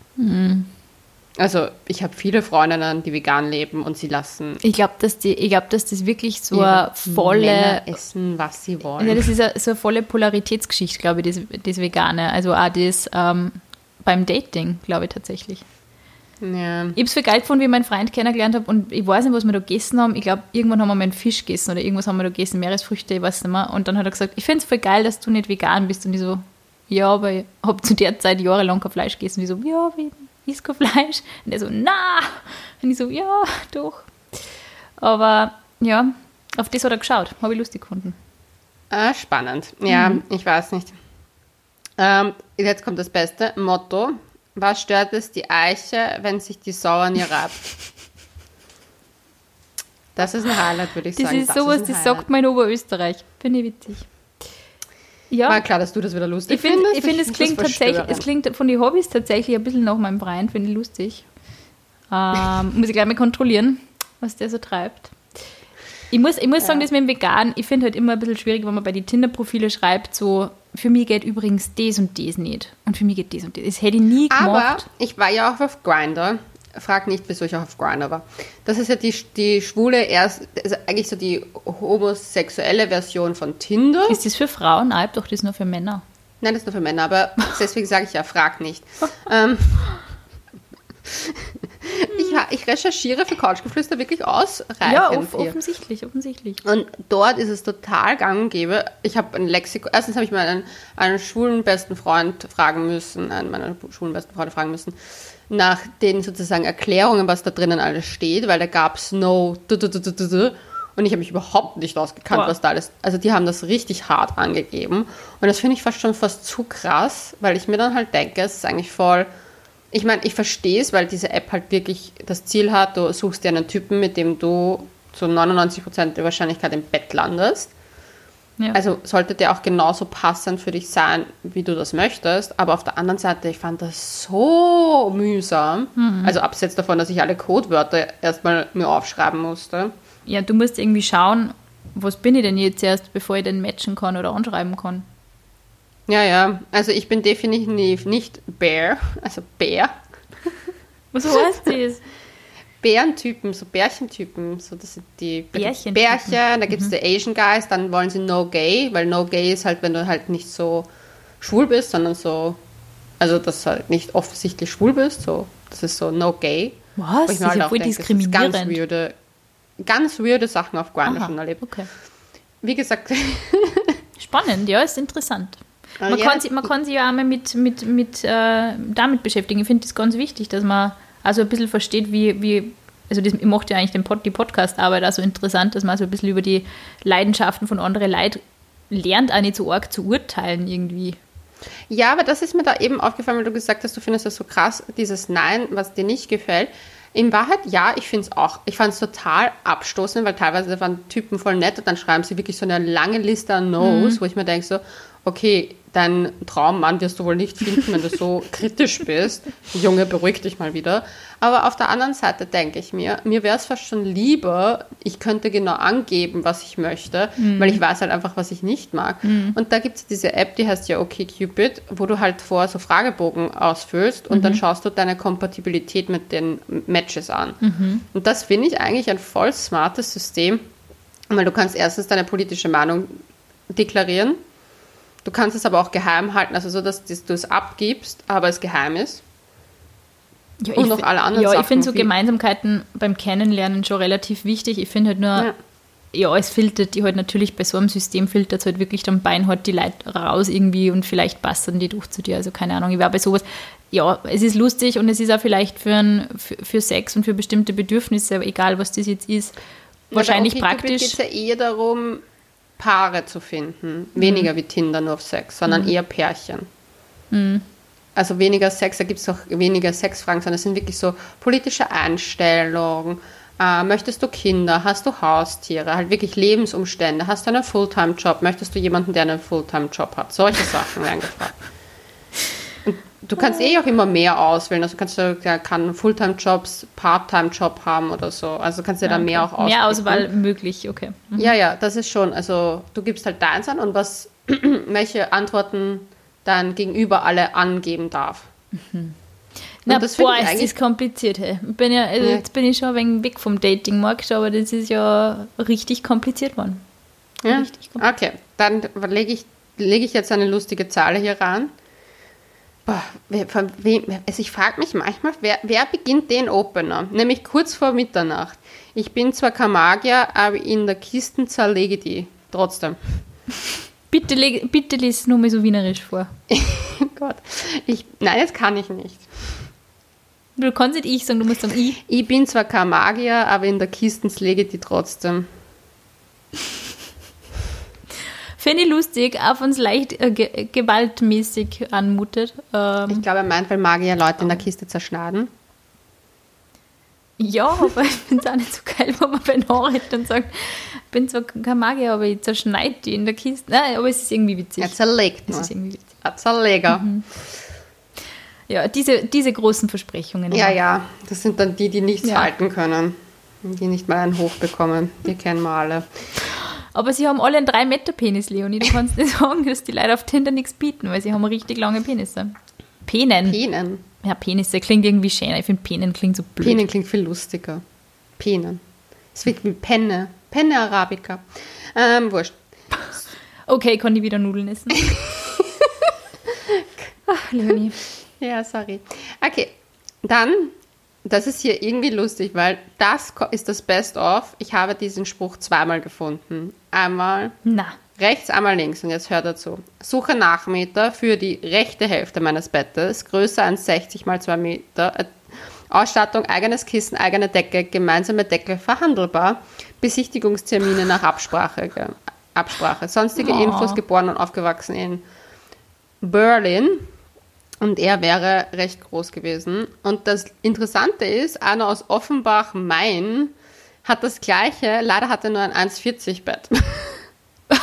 Also, ich habe viele Freundinnen, die vegan leben und sie lassen Ich glaube, dass, die- ich glaub, dass das wirklich so eine volle. Männer essen, was sie wollen. Ja, das ist a- so eine volle Polaritätsgeschichte, glaube ich, das, das Vegane. Also auch das ähm, beim Dating, glaube ich tatsächlich. Ja. Ich habe es für geil gefunden, wie ich meinen Freund kennengelernt habe und ich weiß nicht, was wir da gegessen haben. Ich glaube, irgendwann haben wir mal einen Fisch gegessen oder irgendwas haben wir da gegessen, Meeresfrüchte, ich weiß nicht mehr. Und dann hat er gesagt, ich finde es voll geil, dass du nicht vegan bist. Und ich so, ja, aber ich habe zu der Zeit jahrelang kein Fleisch gegessen. Und ich so, ja, wie isst kein Fleisch? Und er so, na. Und ich so, ja, doch. Aber ja, auf das hat er geschaut. Habe ich lustig gefunden. Ah, spannend. Ja, Mhm. ich weiß nicht. Ähm, jetzt kommt das Beste. Motto. Was stört es die Eiche, wenn sich die Sau an ihr reibt? Das ist ein Highlight, würde ich Das sagen. ist sowas, ein das Highlight. sagt man in Oberösterreich. Finde ich witzig. Ja. War klar, dass du das wieder lustig Ich finde, findest. ich find, es klingt das tatsächlich, es klingt von den Hobbys tatsächlich ein bisschen nach meinem Brian, finde ich lustig. Ähm, (laughs) muss ich gleich mal kontrollieren, was der so treibt. Ich muss, ich muss sagen, das mit dem Vegan, ich finde halt immer ein bisschen schwierig, wenn man bei den Tinder-Profile schreibt, so, für mich geht übrigens das und das nicht. Und für mich geht das und das. Das hätte ich nie Aber gemacht. ich war ja auch auf Grindr. Frag nicht, wieso ich auch auf Grindr war. Das ist ja die, die schwule, erst, also eigentlich so die homosexuelle Version von Tinder. Ist das für Frauen? Nein, doch, das ist nur für Männer. Nein, das ist nur für Männer, aber (laughs) deswegen sage ich ja, frag nicht. (laughs) ähm, ich, ich recherchiere für Couchgeflüster wirklich ausreichend Ja, off hier. offensichtlich, offensichtlich. Und dort ist es total gang und gäbe. Ich habe ein Lexikon. Erstens habe ich meinen einen schwulen besten Freund fragen müssen, einen meiner schwulen besten Freunde fragen müssen, nach den sozusagen Erklärungen, was da drinnen alles steht, weil da gab es no. du- du- du- du- du- du. Und ich habe mich überhaupt nicht ausgekannt, Boah. was da alles. Also die haben das richtig hart angegeben. Und das finde ich fast schon fast zu krass, weil ich mir dann halt denke, es ist eigentlich voll. Ich meine, ich verstehe es, weil diese App halt wirklich das Ziel hat, du suchst dir einen Typen, mit dem du zu 99% der Wahrscheinlichkeit im Bett landest. Ja. Also sollte der auch genauso passend für dich sein, wie du das möchtest. Aber auf der anderen Seite, ich fand das so mühsam. Also abseits davon, dass ich alle Codewörter erstmal mir aufschreiben musste. Ja, du musst irgendwie schauen, was bin ich denn jetzt erst, bevor ich den matchen kann oder anschreiben kann. Ja, ja. Also ich bin definitiv nicht Bear, also Bär. Was heißt das? Bärentypen, so Bärchentypen, so das sind die Bärchentypen. Bärchen, da gibt es die Asian Guys, dann wollen sie No Gay, weil No Gay ist halt, wenn du halt nicht so schwul bist, sondern so, also dass du halt nicht offensichtlich schwul bist, so, das ist so No Gay. Was? Ich Das ist ja auch voll denke, ist ganz diskriminierend. weirde, ganz weirde Sachen auf Aha, schon erlebt. Okay. Wie gesagt, (laughs) Spannend, ja, ist interessant. Ah, Man, ja. kann, sich, man kann sich ja auch mal mit, mit, mit, äh, damit beschäftigen. Ich finde das ganz wichtig, dass man also ein bisschen versteht, wie, wie also das macht ja eigentlich den Pod, die Podcast-Arbeit auch so interessant, dass man so ein bisschen über die Leidenschaften von anderen Leuten lernt auch nicht so arg zu urteilen irgendwie. Ja, aber das ist mir da eben aufgefallen, weil du gesagt hast, du findest das so krass, dieses Nein, was dir nicht gefällt. In Wahrheit, ja, ich finde es auch. Ich fand es total abstoßend, weil teilweise waren Typen voll nett und dann schreiben sie wirklich so eine lange Liste an No's, mhm. wo ich mir denke so, okay, dein Traummann wirst du wohl nicht finden, wenn du so (laughs) kritisch bist. Junge, beruhig dich mal wieder. Aber auf der anderen Seite denke ich mir, mir wäre es fast schon lieber, ich könnte genau angeben, was ich möchte, mhm. weil ich weiß halt einfach, was ich nicht mag. Mhm. Und da gibt es diese App, die heißt ja OkCupid, wo du halt vor so Fragebogen ausfüllst und mhm. dann schaust du deine Kompatibilität mit den Matches an. Mhm. Und das finde ich eigentlich ein voll smartes System, weil du kannst erstens deine politische Meinung deklarieren Du kannst es aber auch geheim halten, also so, dass du es abgibst, aber es geheim ist. Ja, und noch alle anderen ja, Sachen. Ja, ich finde so Gemeinsamkeiten beim Kennenlernen schon relativ wichtig. Ich finde halt nur, ja. ja. es filtert die halt natürlich bei so einem System filtert es halt wirklich dann beinhart die Leute raus irgendwie und vielleicht passen die durch zu dir. Also keine Ahnung, ich war bei sowas. Ja, es ist lustig und es ist auch vielleicht für, ein, für, für Sex und für bestimmte Bedürfnisse, egal was das jetzt ist, wahrscheinlich okay, praktisch. Es geht ja eher darum, Paare zu finden. Weniger mhm. wie Tinder nur auf Sex, sondern mhm. eher Pärchen. Mhm. Also weniger Sex, da gibt es auch weniger Sexfragen, sondern es sind wirklich so politische Einstellungen. Äh, möchtest du Kinder? Hast du Haustiere? Halt wirklich Lebensumstände. Hast du einen Fulltime-Job? Möchtest du jemanden, der einen Fulltime-Job hat? Solche Sachen werden gefragt. Du kannst eh auch immer mehr auswählen. Also kannst du, der kann Fulltime-Jobs, Part-Time-Job haben oder so. Also kannst du ja, dann okay. mehr auch auswählen. Mehr Auswahl möglich, okay. Mhm. Ja, ja, das ist schon. Also du gibst halt deins an und was, (clears throat) welche Antworten dein Gegenüber alle angeben darf. Mhm. Na, das boah, ist das kompliziert. Hey. Bin ja, also ja. Jetzt bin ich schon ein wenig weg vom Dating-Markt, aber das ist ja richtig kompliziert worden. Ja? Richtig kompliziert. Okay, dann lege ich, leg ich jetzt eine lustige Zahl hier ran. Boah, von wem, also ich frage mich manchmal, wer, wer beginnt den Opener? Nämlich kurz vor Mitternacht. Ich bin zwar kein Magier, aber in der Kiste zerlege die trotzdem. (laughs) Bitte, bitte lies es nur mal so wienerisch vor. (laughs) Gott. Ich, nein, das kann ich nicht. Du kannst nicht ich sagen, du musst sagen ich. Ich bin zwar kein Magier, aber in der Kiste lege die trotzdem. (laughs) Finde ich lustig, auch wenn es leicht äh, ge gewaltmäßig anmutet. Ähm, ich glaube, er meint, weil Magier Leute in der Kiste zerschneiden. Ja, aber ich finde es auch nicht so geil, wenn man bei Nachrichten dann sagt, ich bin zwar kein Magier, aber ich zerschneide die in der Kiste. Nein, aber es ist irgendwie witzig. Er zerlegt. Es ist irgendwie witzig. Ein Zerleger. Mhm. Ja, diese, diese großen Versprechungen. Ja, ja, das sind dann die, die nichts ja. halten können. Die nicht mal einen Hoch bekommen. Die kennen wir alle. Aber sie haben alle einen 3-Meter-Penis, Leonie. Du kannst nicht (laughs) sagen, dass die Leute auf Tinder nichts bieten, weil sie haben richtig lange Penisse. Penen. Penen. Ja, Penisse klingt irgendwie schöner. Ich finde Penen klingt so blöd. Penen klingt viel lustiger. Penen. Es wird wie Penne. Penne Arabica. Ähm, wurscht. Okay, kann ich wieder Nudeln essen. (laughs) Ach, Leonie. Ja, sorry. Okay, dann das ist hier irgendwie lustig, weil das ist das Best of. Ich habe diesen Spruch zweimal gefunden. Einmal Na. rechts, einmal links. Und jetzt hört dazu. Suche Nachmeter für die rechte Hälfte meines Bettes, größer als 60 mal 2 Meter. Äh, Ausstattung, eigenes Kissen, eigene Decke, gemeinsame Decke, verhandelbar. Besichtigungstermine nach Absprache. Absprache. Sonstige oh. Infos, geboren und aufgewachsen in Berlin. Und er wäre recht groß gewesen. Und das Interessante ist, einer aus Offenbach-Main hat das gleiche, leider hat er nur ein 1,40 Bett. (laughs)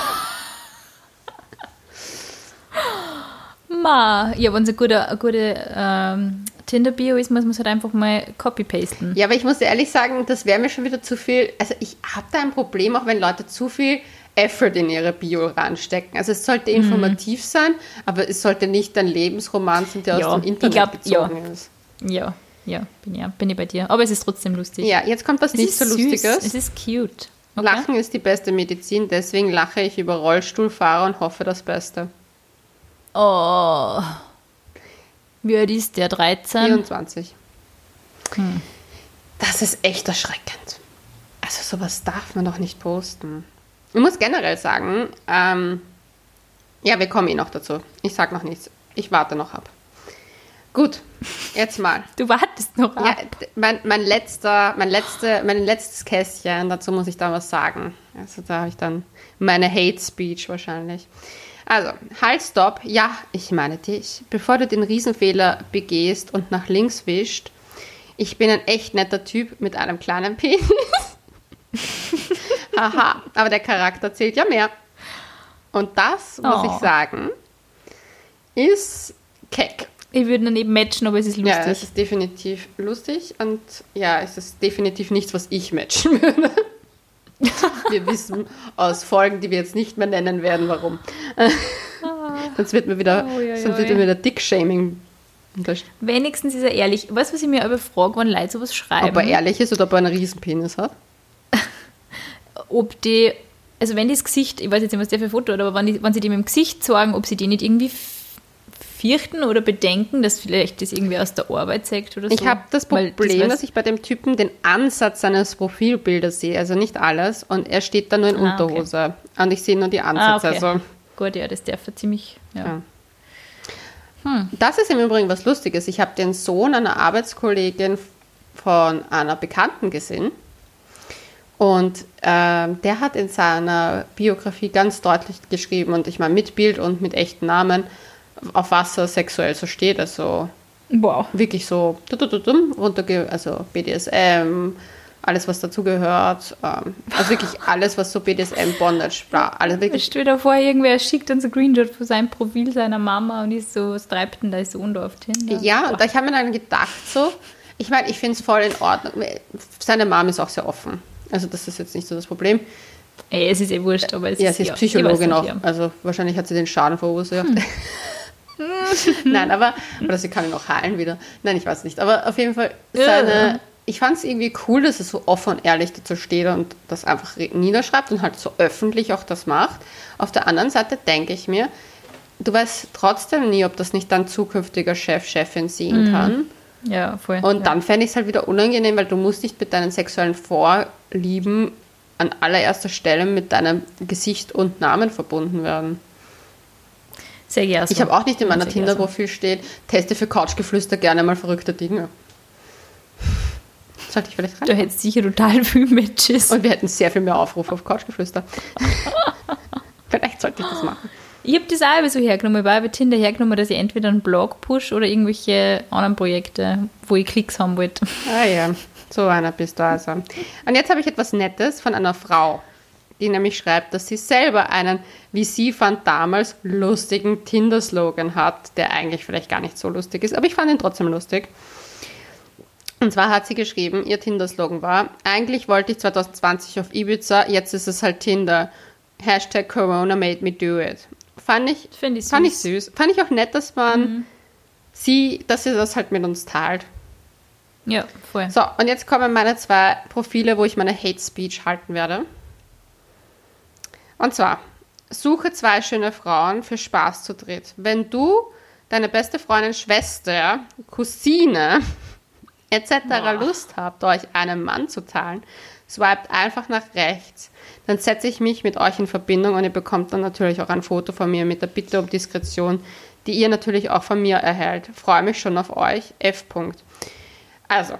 Ma, ja, wenn es eine gute, eine gute ähm, Tinder-Bio ist, muss man es halt einfach mal copy-pasten. Ja, aber ich muss ehrlich sagen, das wäre mir schon wieder zu viel. Also ich habe da ein Problem, auch wenn Leute zu viel Effort in ihre Bio reinstecken. Also es sollte informativ mhm. sein, aber es sollte nicht ein Lebensroman sein, der ja, aus dem Internet glaub, bezogen ja. ist. Ja, ja bin, ja, bin ich bei dir. Aber es ist trotzdem lustig. Ja, jetzt kommt was es nicht so süß. Lustiges. Es ist cute. Okay. Lachen ist die beste Medizin, deswegen lache ich über Rollstuhlfahrer und hoffe das Beste. Oh. Wie alt ist der? 13? 24. Hm. Das ist echt erschreckend. Also sowas darf man doch nicht posten. Ich muss generell sagen, ähm, ja, wir kommen eh noch dazu. Ich sag noch nichts. Ich warte noch ab. Gut, jetzt mal. (laughs) Du wartest noch ab. Ja, mein, mein, letzter, mein, letzte, mein letztes Kästchen, dazu muss ich da was sagen. Also da habe ich dann meine Hate Speech wahrscheinlich. Also, halt, stopp. Ja, ich meine dich. Bevor du den Riesenfehler begehst und nach links wischt, ich bin ein echt netter Typ mit einem kleinen Penis. (laughs) Aha, aber der Charakter zählt ja mehr. Und das, muss Oh. ich sagen, ist keck. Ich würde daneben matchen, aber es ist lustig. Ja, es ist definitiv lustig und ja, es ist definitiv nichts, was ich matchen würde. (laughs) wir wissen aus Folgen, die wir jetzt nicht mehr nennen werden, warum. sonst wird mir wieder, sonst wird wieder Dick-Shaming. Wenigstens ist er ehrlich. Weißt du, was ich mir aber frage, wann Leute sowas schreiben? Ob er ehrlich ist oder ob er einen Riesenpenis hat. Ob die, also wenn die das Gesicht, ich weiß jetzt nicht, was der für Foto hat, aber wenn, die, wenn sie dem im Gesicht sagen, ob sie die nicht irgendwie fürchten oder bedenken, dass vielleicht das irgendwie aus der Arbeit zeigt oder so. Ich habe das Problem, weiß- dass ich bei dem Typen den Ansatz seines Profilbildes sehe, also nicht alles, und er steht da nur in Ah, okay. Unterhose. Und ich sehe nur die Ah, Ansätze. okay. Also Gut, ja, das darf er ziemlich, ja. Ja. Das ist im Übrigen was Lustiges. Ich habe den Sohn einer Arbeitskollegin von einer Bekannten gesehen. Und ähm, der hat in seiner Biografie ganz deutlich geschrieben, und ich meine mit Bild und mit echten Namen, auf was er sexuell so steht. Also Wow. wirklich so runterge also BDSM, alles was dazugehört. Ähm, also wirklich (laughs) alles, was so BDSM, Bondage, bla, alles wirklich Stell dir vor, irgendwer schickt dann so ein Screenshot von seinem Profil seiner Mama und ist so, was treibt denn da so unter auf Tinder? Ja, und ich habe mir dann gedacht, so, ich meine, ich finde es voll in Ordnung. Seine Mom ist auch sehr offen. Also, das ist jetzt nicht so das Problem. Ey, es ist eh wurscht, aber es Ja, ist sie ist ja, Psychologin auch. ja. Also, wahrscheinlich hat sie den Schaden verursacht. (laughs) Nein, aber, oder sie kann ihn auch heilen wieder. Nein, ich weiß nicht. Aber auf jeden Fall, seine, ich fand es irgendwie cool, dass er so offen und ehrlich dazu steht und das einfach re- niederschreibt und halt so öffentlich auch das macht. Auf der anderen Seite denke ich mir, du weißt trotzdem nie, ob das nicht dein zukünftiger Chef, Chefin sehen kann. Ja, voll. Und ja. dann fände ich es halt wieder unangenehm, weil du musst nicht mit deinen sexuellen Vorlieben an allererster Stelle mit deinem Gesicht und Namen verbunden werden. Sehr gerne. Ich habe auch nicht in meiner. Tinder-Profil steht, teste für Couchgeflüster gerne mal verrückte Dinge. Sollte ich vielleicht rein? hättest du sicher total viel Matches. Und wir hätten sehr viel mehr Aufrufe auf Couchgeflüster. (laughs) vielleicht sollte ich das machen. Ich habe das auch immer so hergenommen. Ich war bei Tinder hergenommen, dass ich entweder einen Blog push oder irgendwelche anderen Projekte, wo ich Klicks haben wollte. Ah ja, so einer bist du also. Und jetzt habe ich etwas Nettes von einer Frau, die nämlich schreibt, dass sie selber einen, wie sie fand, damals lustigen Tinder-Slogan hat, der eigentlich vielleicht gar nicht so lustig ist, aber ich fand ihn trotzdem lustig. Und zwar hat sie geschrieben, ihr Tinder-Slogan war, eigentlich wollte ich 2020 auf Ibiza, jetzt ist es halt Tinder. Hashtag Corona made me do it. Fand ich, Finde ich fand ich süß. Mhm. süß. Fand ich auch nett, dass man sie, dass sie das halt mit uns teilt. Ja, voll. So, und jetzt kommen meine zwei Profile, wo ich meine Hate Speech halten werde. Und zwar, suche zwei schöne Frauen für Spaß zu dritt. Wenn du, deine beste Freundin, Schwester, Cousine (laughs) etc. Lust habt, euch einen Mann zu teilen, swiped einfach nach rechts. Dann setze ich mich mit euch in Verbindung und ihr bekommt dann natürlich auch ein Foto von mir mit der Bitte um Diskretion, die ihr natürlich auch von mir erhält. Freue mich schon auf euch. F. -Punkt. Also,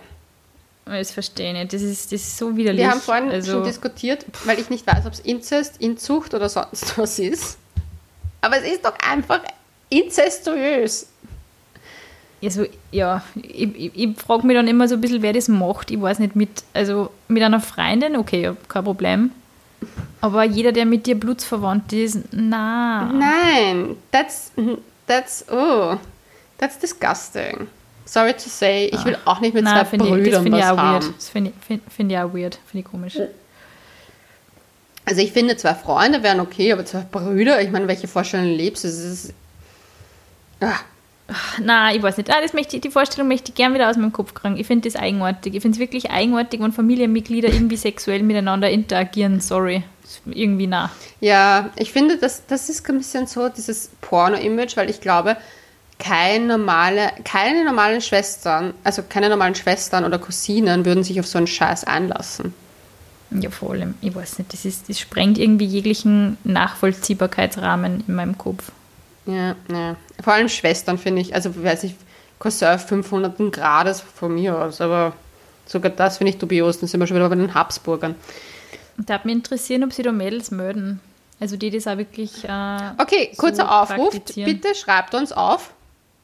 Das verstehe ich nicht. Das ist, das ist so widerlich. wir haben vorhin also, schon diskutiert, weil ich nicht weiß, ob es Inzest, Inzucht oder sonst was ist. Aber es ist doch einfach inzestuös. Also, ja, ich, ich, ich frage mich dann immer so ein bisschen, wer das macht. Ich weiß nicht, mit, also mit einer Freundin, okay, kein Problem. Aber jeder, der mit dir blutsverwandt ist, na. Nein, that's, that's, oh, that's disgusting. Sorry to say, ich will auch nicht mit Nein, zwei finde ich, das Brüdern finde ich was auch weird. haben. Das finde ich, find, find ich auch weird. Finde ich komisch. Also ich finde, zwei Freunde wären okay, aber zwei Brüder, ich meine, welche Vorstellung lebst du? Das ist, ah, Nein, ich weiß nicht. Ah, das möchte, ich- die Vorstellung möchte ich gern wieder aus meinem Kopf kriegen. Ich finde das eigenartig. Ich finde es wirklich eigenartig, wenn Familienmitglieder irgendwie sexuell miteinander interagieren. Sorry. Irgendwie nah. Ja, ich finde, das, das ist ein bisschen so dieses Porno-Image, weil ich glaube, keine, normale, keine normalen Schwestern, also keine normalen Schwestern oder Cousinen würden sich auf so einen Scheiß einlassen. Ja, vor allem, ich weiß nicht, das, ist, das sprengt irgendwie jeglichen Nachvollziehbarkeitsrahmen in meinem Kopf. Ja, ja. Vor allem Schwestern finde ich, also weiß ich, Cousin 500 Grades von mir aus, aber sogar das finde ich dubios, dann sind wir schon wieder bei den Habsburgern. Da hat mich interessieren, ob sie da Mädels melden. Also die das auch wirklich. Äh, Okay, kurzer so Aufruf. Bitte schreibt uns auf.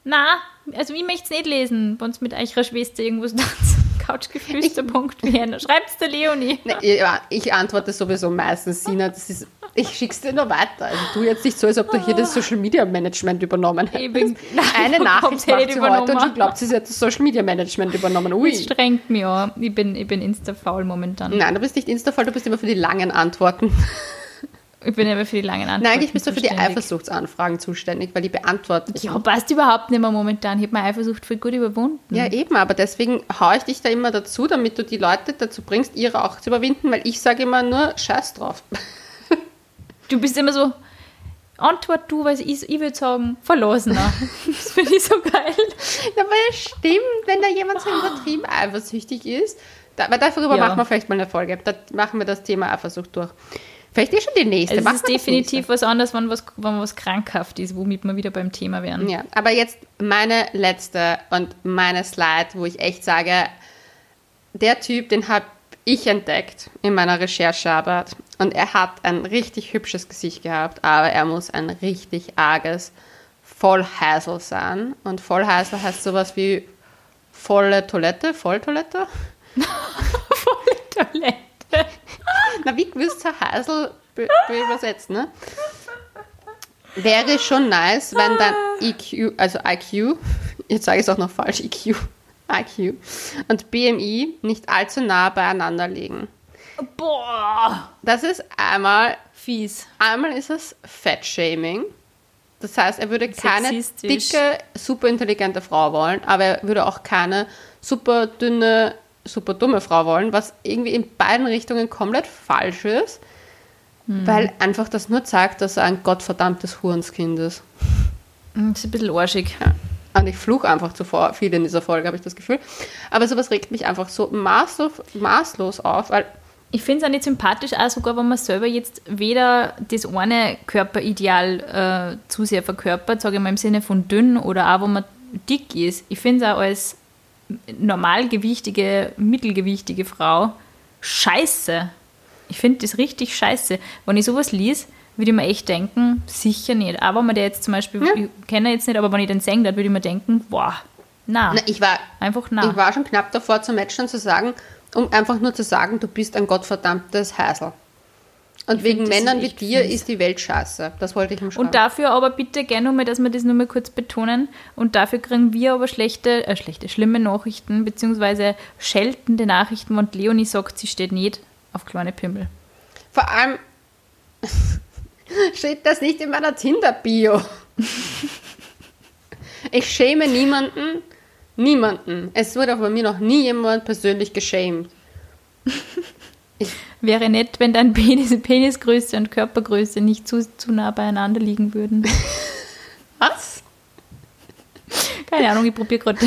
Na, also ich möchte es nicht lesen, wenn es mit eurer Schwester irgendwas (laughs) da Couchgeflüster.wien. Schreibt's der Leonie. (laughs) Ne, ja, ich antworte sowieso meistens, Sina. Das ist, ich schick's dir nur weiter. Also tu jetzt nicht so, als ob du hier das Social Media Management übernommen hättest. Nein, Eine ich Nachricht macht sie heute und schon glaubt sie, sie hat das Social Media Management übernommen. Das Ui. strengt mich an. Ich bin, ich bin insta-faul momentan. Nein, du bist nicht Insta-voll, du bist immer für die langen Antworten. Ich bin aber für die langen Antworten Nein, eigentlich bist du für die. Eifersuchtsanfragen zuständig, weil die beantwortet ich. Ja, passt überhaupt nicht mehr momentan. Ich habe meine Eifersucht voll gut überwunden. Ja, eben, aber deswegen haue ich dich da immer dazu, damit du die Leute dazu bringst, ihre auch zu überwinden, weil ich sage immer nur Scheiß drauf. Du bist immer so, antwort du, weil ich, ich würde sagen, Verlosener. (laughs) das finde ich so geil. Ja, aber es stimmt, wenn da jemand so übertrieben eifersüchtig ist. Da, aber darüber Ja. machen wir vielleicht mal eine Folge. Da machen wir das Thema Eifersucht durch. Vielleicht ist schon die nächste. Also es ist definitiv was anderes, wenn was, wenn was krankhaft ist, womit wir wieder beim Thema wären. Ja, aber jetzt meine letzte und meine Slide, wo ich echt sage, der Typ, den habe ich entdeckt in meiner Recherchearbeit. Und er hat ein richtig hübsches Gesicht gehabt, aber er muss ein richtig arges Vollhäsel sein. Und Vollhäsel heißt sowas wie volle Toilette, Volltoilette. (laughs) Toilette. (laughs) Na, wie willst du Hasel be übersetzen, ne? Wäre schon nice, wenn dein EQ, also IQ, jetzt sage ich es auch noch falsch, EQ, IQ und BMI nicht allzu nah beieinander liegen. Boah. Das ist einmal, Fies. einmal ist es Fat-Shaming. Das heißt, er würde keine dicke, super intelligente Frau wollen, aber er würde auch keine super dünne, super dumme Frau wollen, was irgendwie in beiden Richtungen komplett falsch ist, weil einfach das nur zeigt, dass er ein gottverdammtes Hurenskind ist. Hm, Das ist ein bisschen arschig. Ja. Und ich fluche einfach zu vor- viel in dieser Folge, habe ich das Gefühl. Aber sowas regt mich einfach so maßlos, maßlos auf, weil Ich finde es auch nicht sympathisch, auch sogar wenn man selber jetzt weder das eine Körperideal äh, zu sehr verkörpert, sage ich mal im Sinne von dünn oder auch, wenn man dick ist. Ich finde es auch als normalgewichtige, mittelgewichtige Frau scheiße. Ich finde das richtig scheiße. Wenn ich sowas lies, würde ich mir echt denken, sicher nicht. Aber wenn man der jetzt zum Beispiel, Ja. ich kenne jetzt nicht, aber wenn ich den sehen würde, würde ich mir denken, boah, na, na, ich, war, einfach na. ich war schon knapp davor zu matchen und zu sagen, um einfach nur zu sagen, du bist ein gottverdammtes Häsel. Und wegen das ist Männern wie dir fies. ist die Welt scheiße. Das wollte ich ihm schreiben. Und dafür aber bitte gerne nochmal, dass wir das nochmal kurz betonen. Und dafür kriegen wir aber schlechte, äh, schlechte, schlimme Nachrichten, beziehungsweise scheltende Nachrichten, wenn Leonie sagt, sie steht nicht auf kleine Pimmel. Vor allem (laughs) (laughs) steht das nicht in meiner Tinder-Bio. (laughs) Ich schäme niemanden, niemanden. Es wurde auch bei mir noch nie jemand persönlich geschämt. (laughs) Wäre nett, wenn dein Penis, Penisgröße und Körpergröße nicht zu, zu nah beieinander liegen würden. Was? Keine Ahnung, ich probiere gerade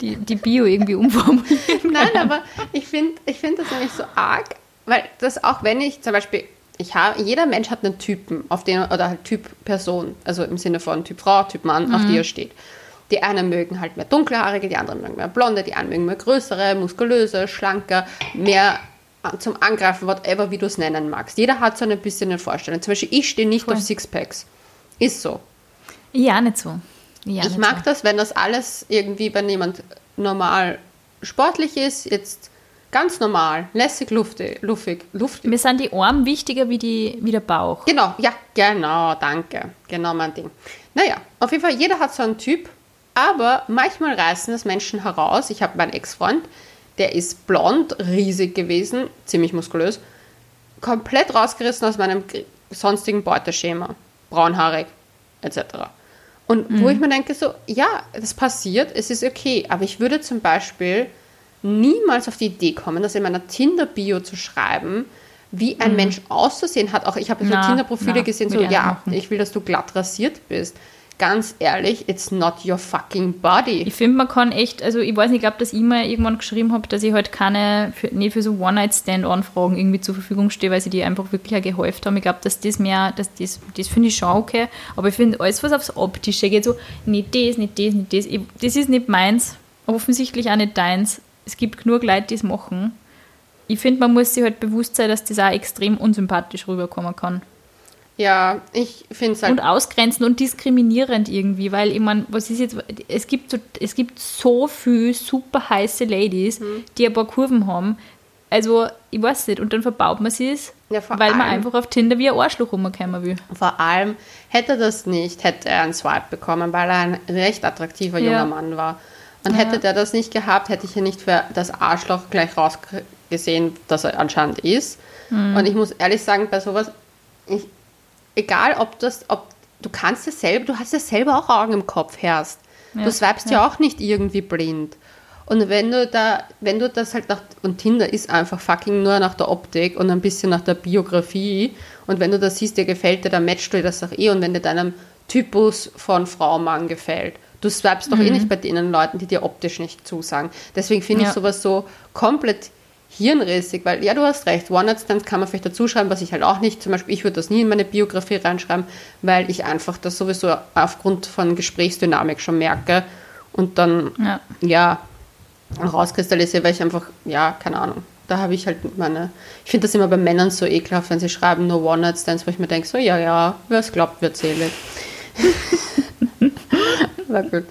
die, die Bio irgendwie umformulieren. Nein, aber ich finde ich find das nämlich so arg, weil das auch wenn ich zum Beispiel, ich habe, jeder Mensch hat einen Typen, auf den, oder halt Typ Person, also im Sinne von Typ Frau, Typ Mann, auf die er steht. Die einen mögen halt mehr dunkelhaarige, die anderen mögen mehr blonde, die anderen mögen mehr größere, muskulöse, schlanker, mehr zum Angreifen, whatever, wie du es nennen magst. Jeder hat so ein bisschen eine Vorstellung. Zum Beispiel, ich stehe nicht Voll. auf Sixpacks. Ist so. Ja, nicht so. Ja, Ich nicht mag so. das, wenn das alles irgendwie, wenn jemand normal sportlich ist, jetzt ganz normal, lässig, luftig, luftig, luftig. Mir sind die Arme wichtiger wie, die, wie der Bauch. Genau, ja, genau, danke. Genau mein Ding. Naja, auf jeden Fall, jeder hat so einen Typ, aber manchmal reißen das Menschen heraus. Ich habe meinen Ex-Freund, der ist blond, riesig gewesen, ziemlich muskulös, komplett rausgerissen aus meinem sonstigen Beuteschema. Braunhaarig, etc. Und wo ich mir denke, so, ja, das passiert, es ist okay, aber ich würde zum Beispiel niemals auf die Idee kommen, das in meiner Tinder-Bio zu schreiben, wie ein Mensch auszusehen hat. Auch ich habe so Tinder-Profile gesehen, so, ja, machen. ich will, dass du glatt rasiert bist. Ganz ehrlich, it's not your fucking body. Ich finde, man kann echt, also ich weiß nicht, ich glaube, dass ich mal irgendwann geschrieben habe, dass ich halt keine, für, nicht für so One-Night-Stand-Anfragen irgendwie zur Verfügung stehe, weil sie die einfach wirklich auch gehäuft haben. Ich glaube, dass das mehr, dass das, das finde ich schon okay, aber ich finde alles, was aufs Optische geht, so, nicht das, nicht das, nicht das, ich, das ist nicht meins, offensichtlich auch nicht deins. Es gibt genug Leute, die es machen. ich finde, man muss sich halt bewusst sein, dass das auch extrem unsympathisch rüberkommen kann. Ja, ich finde es halt. Und ausgrenzend und diskriminierend irgendwie, weil ich meine, was ist jetzt, es gibt so, es gibt so viele super heiße Ladies, Mhm. die ein paar Kurven haben. Also, ich weiß nicht, und dann verbaut man sie es, Ja, weil man allem- einfach auf Tinder wie ein Arschloch rumkommen will. Vor allem hätte er das nicht, hätte er einen Swipe bekommen, weil er ein recht attraktiver junger Ja. Mann war. Und hätte der das nicht gehabt, hätte ich ihn nicht für das Arschloch gleich rausgesehen, dass er anscheinend ist. Mhm. Und ich muss ehrlich sagen, bei sowas, ich, egal ob das, ob du kannst ja selber, du hast ja selber auch Augen im Kopf, Herst. Ja, Du swipest ja. auch nicht irgendwie blind. Und wenn du da, wenn du das halt nach, und Tinder ist einfach fucking nur nach der Optik und ein bisschen nach der Biografie. Und wenn du das siehst, dir gefällt dir, dann matchst du dir das auch eh. Und wenn dir deinem Typus von Frau, Mann gefällt, du swipest doch eh nicht bei denen Leuten, die dir optisch nicht zusagen. Deswegen finde Ja. ich sowas so komplett hirnrissig, weil ja, du hast recht, One-Night-Stands kann man vielleicht dazu schreiben, was ich halt auch nicht, zum Beispiel, ich würde das nie in meine Biografie reinschreiben, weil ich einfach das sowieso aufgrund von Gesprächsdynamik schon merke und dann, Ja. ja, rauskristallisiere, weil ich einfach, ja, keine Ahnung, da habe ich halt meine, ich finde das immer bei Männern so ekelhaft, wenn sie schreiben nur One-Night-Stands, wo ich mir denke, so, ja, ja, wer es glaubt, wird selig. (laughs) War gut.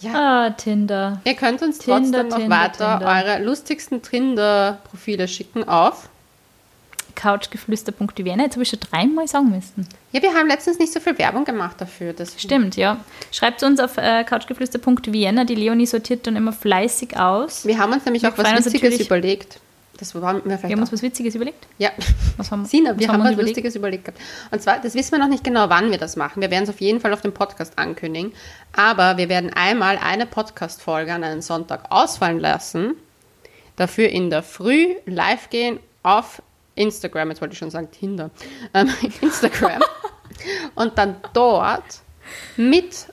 Ja, Ah, Tinder. Ihr könnt uns Tinder, trotzdem noch Tinder, weiter Tinder. eure lustigsten Tinder-Profile schicken auf. Couchgeflüster.vienna. Jetzt habe ich schon dreimal sagen müssen. Ja, wir haben letztens nicht so viel Werbung gemacht dafür. Das Stimmt, ja. Schreibt uns auf äh, couchgeflüster.vienna. Die Leonie sortiert dann immer fleißig aus. Wir haben uns nämlich Wir auch was Witziges überlegt. Das war mir Wir vielleicht haben uns was Witziges überlegt. Ja, Was haben, Sina, wir was haben wir was überlegt? Lustiges überlegt gehabt. Und zwar, das wissen wir noch nicht genau, wann wir das machen. Wir werden es auf jeden Fall auf dem Podcast ankündigen. Aber wir werden einmal eine Podcast-Folge an einen Sonntag ausfallen lassen. Dafür in der Früh live gehen auf Instagram. Jetzt wollte ich schon sagen Tinder. Ähm, (laughs) Instagram. (laughs) Und dann dort mit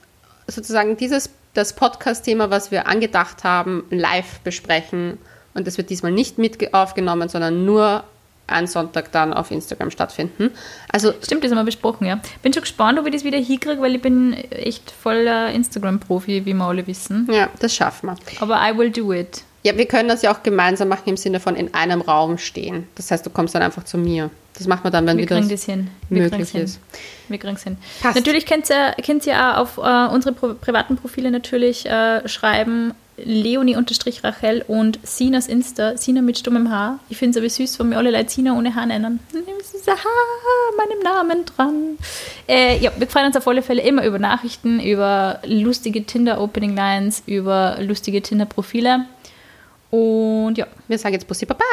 sozusagen dieses, das Podcast-Thema, was wir angedacht haben, live besprechen. Und das wird diesmal nicht mit aufgenommen, sondern nur am Sonntag dann auf Instagram stattfinden. Also Stimmt, das haben wir besprochen, ja. Bin schon gespannt, ob ich das wieder hinkriege, weil ich bin echt voller Instagram-Profi, wie wir alle wissen. ja, das schaffen wir. Aber I will do it. Ja, wir können das ja auch gemeinsam machen im Sinne von in einem Raum stehen. Das heißt, du kommst dann einfach zu mir. Das macht man dann, wenn Wir wieder kriegen das hin. Wir möglich hin. ist. Wir kriegen es hin. Passt. Natürlich könnt ihr, könnt ihr auch auf äh, unsere privaten Profile natürlich äh, schreiben. Leonie-Rachel und Sinas Insta, Sina mit stummem Haar. Ich finde es aber süß, wenn wir alle Leute Sina ohne Haar nennen. Ein Haar meinem Namen dran. Äh, ja, wir freuen uns auf alle Fälle immer über Nachrichten, über lustige Tinder-Opening-Lines, über lustige Tinder-Profile. Und ja, Wir sagen jetzt Bussi Baba.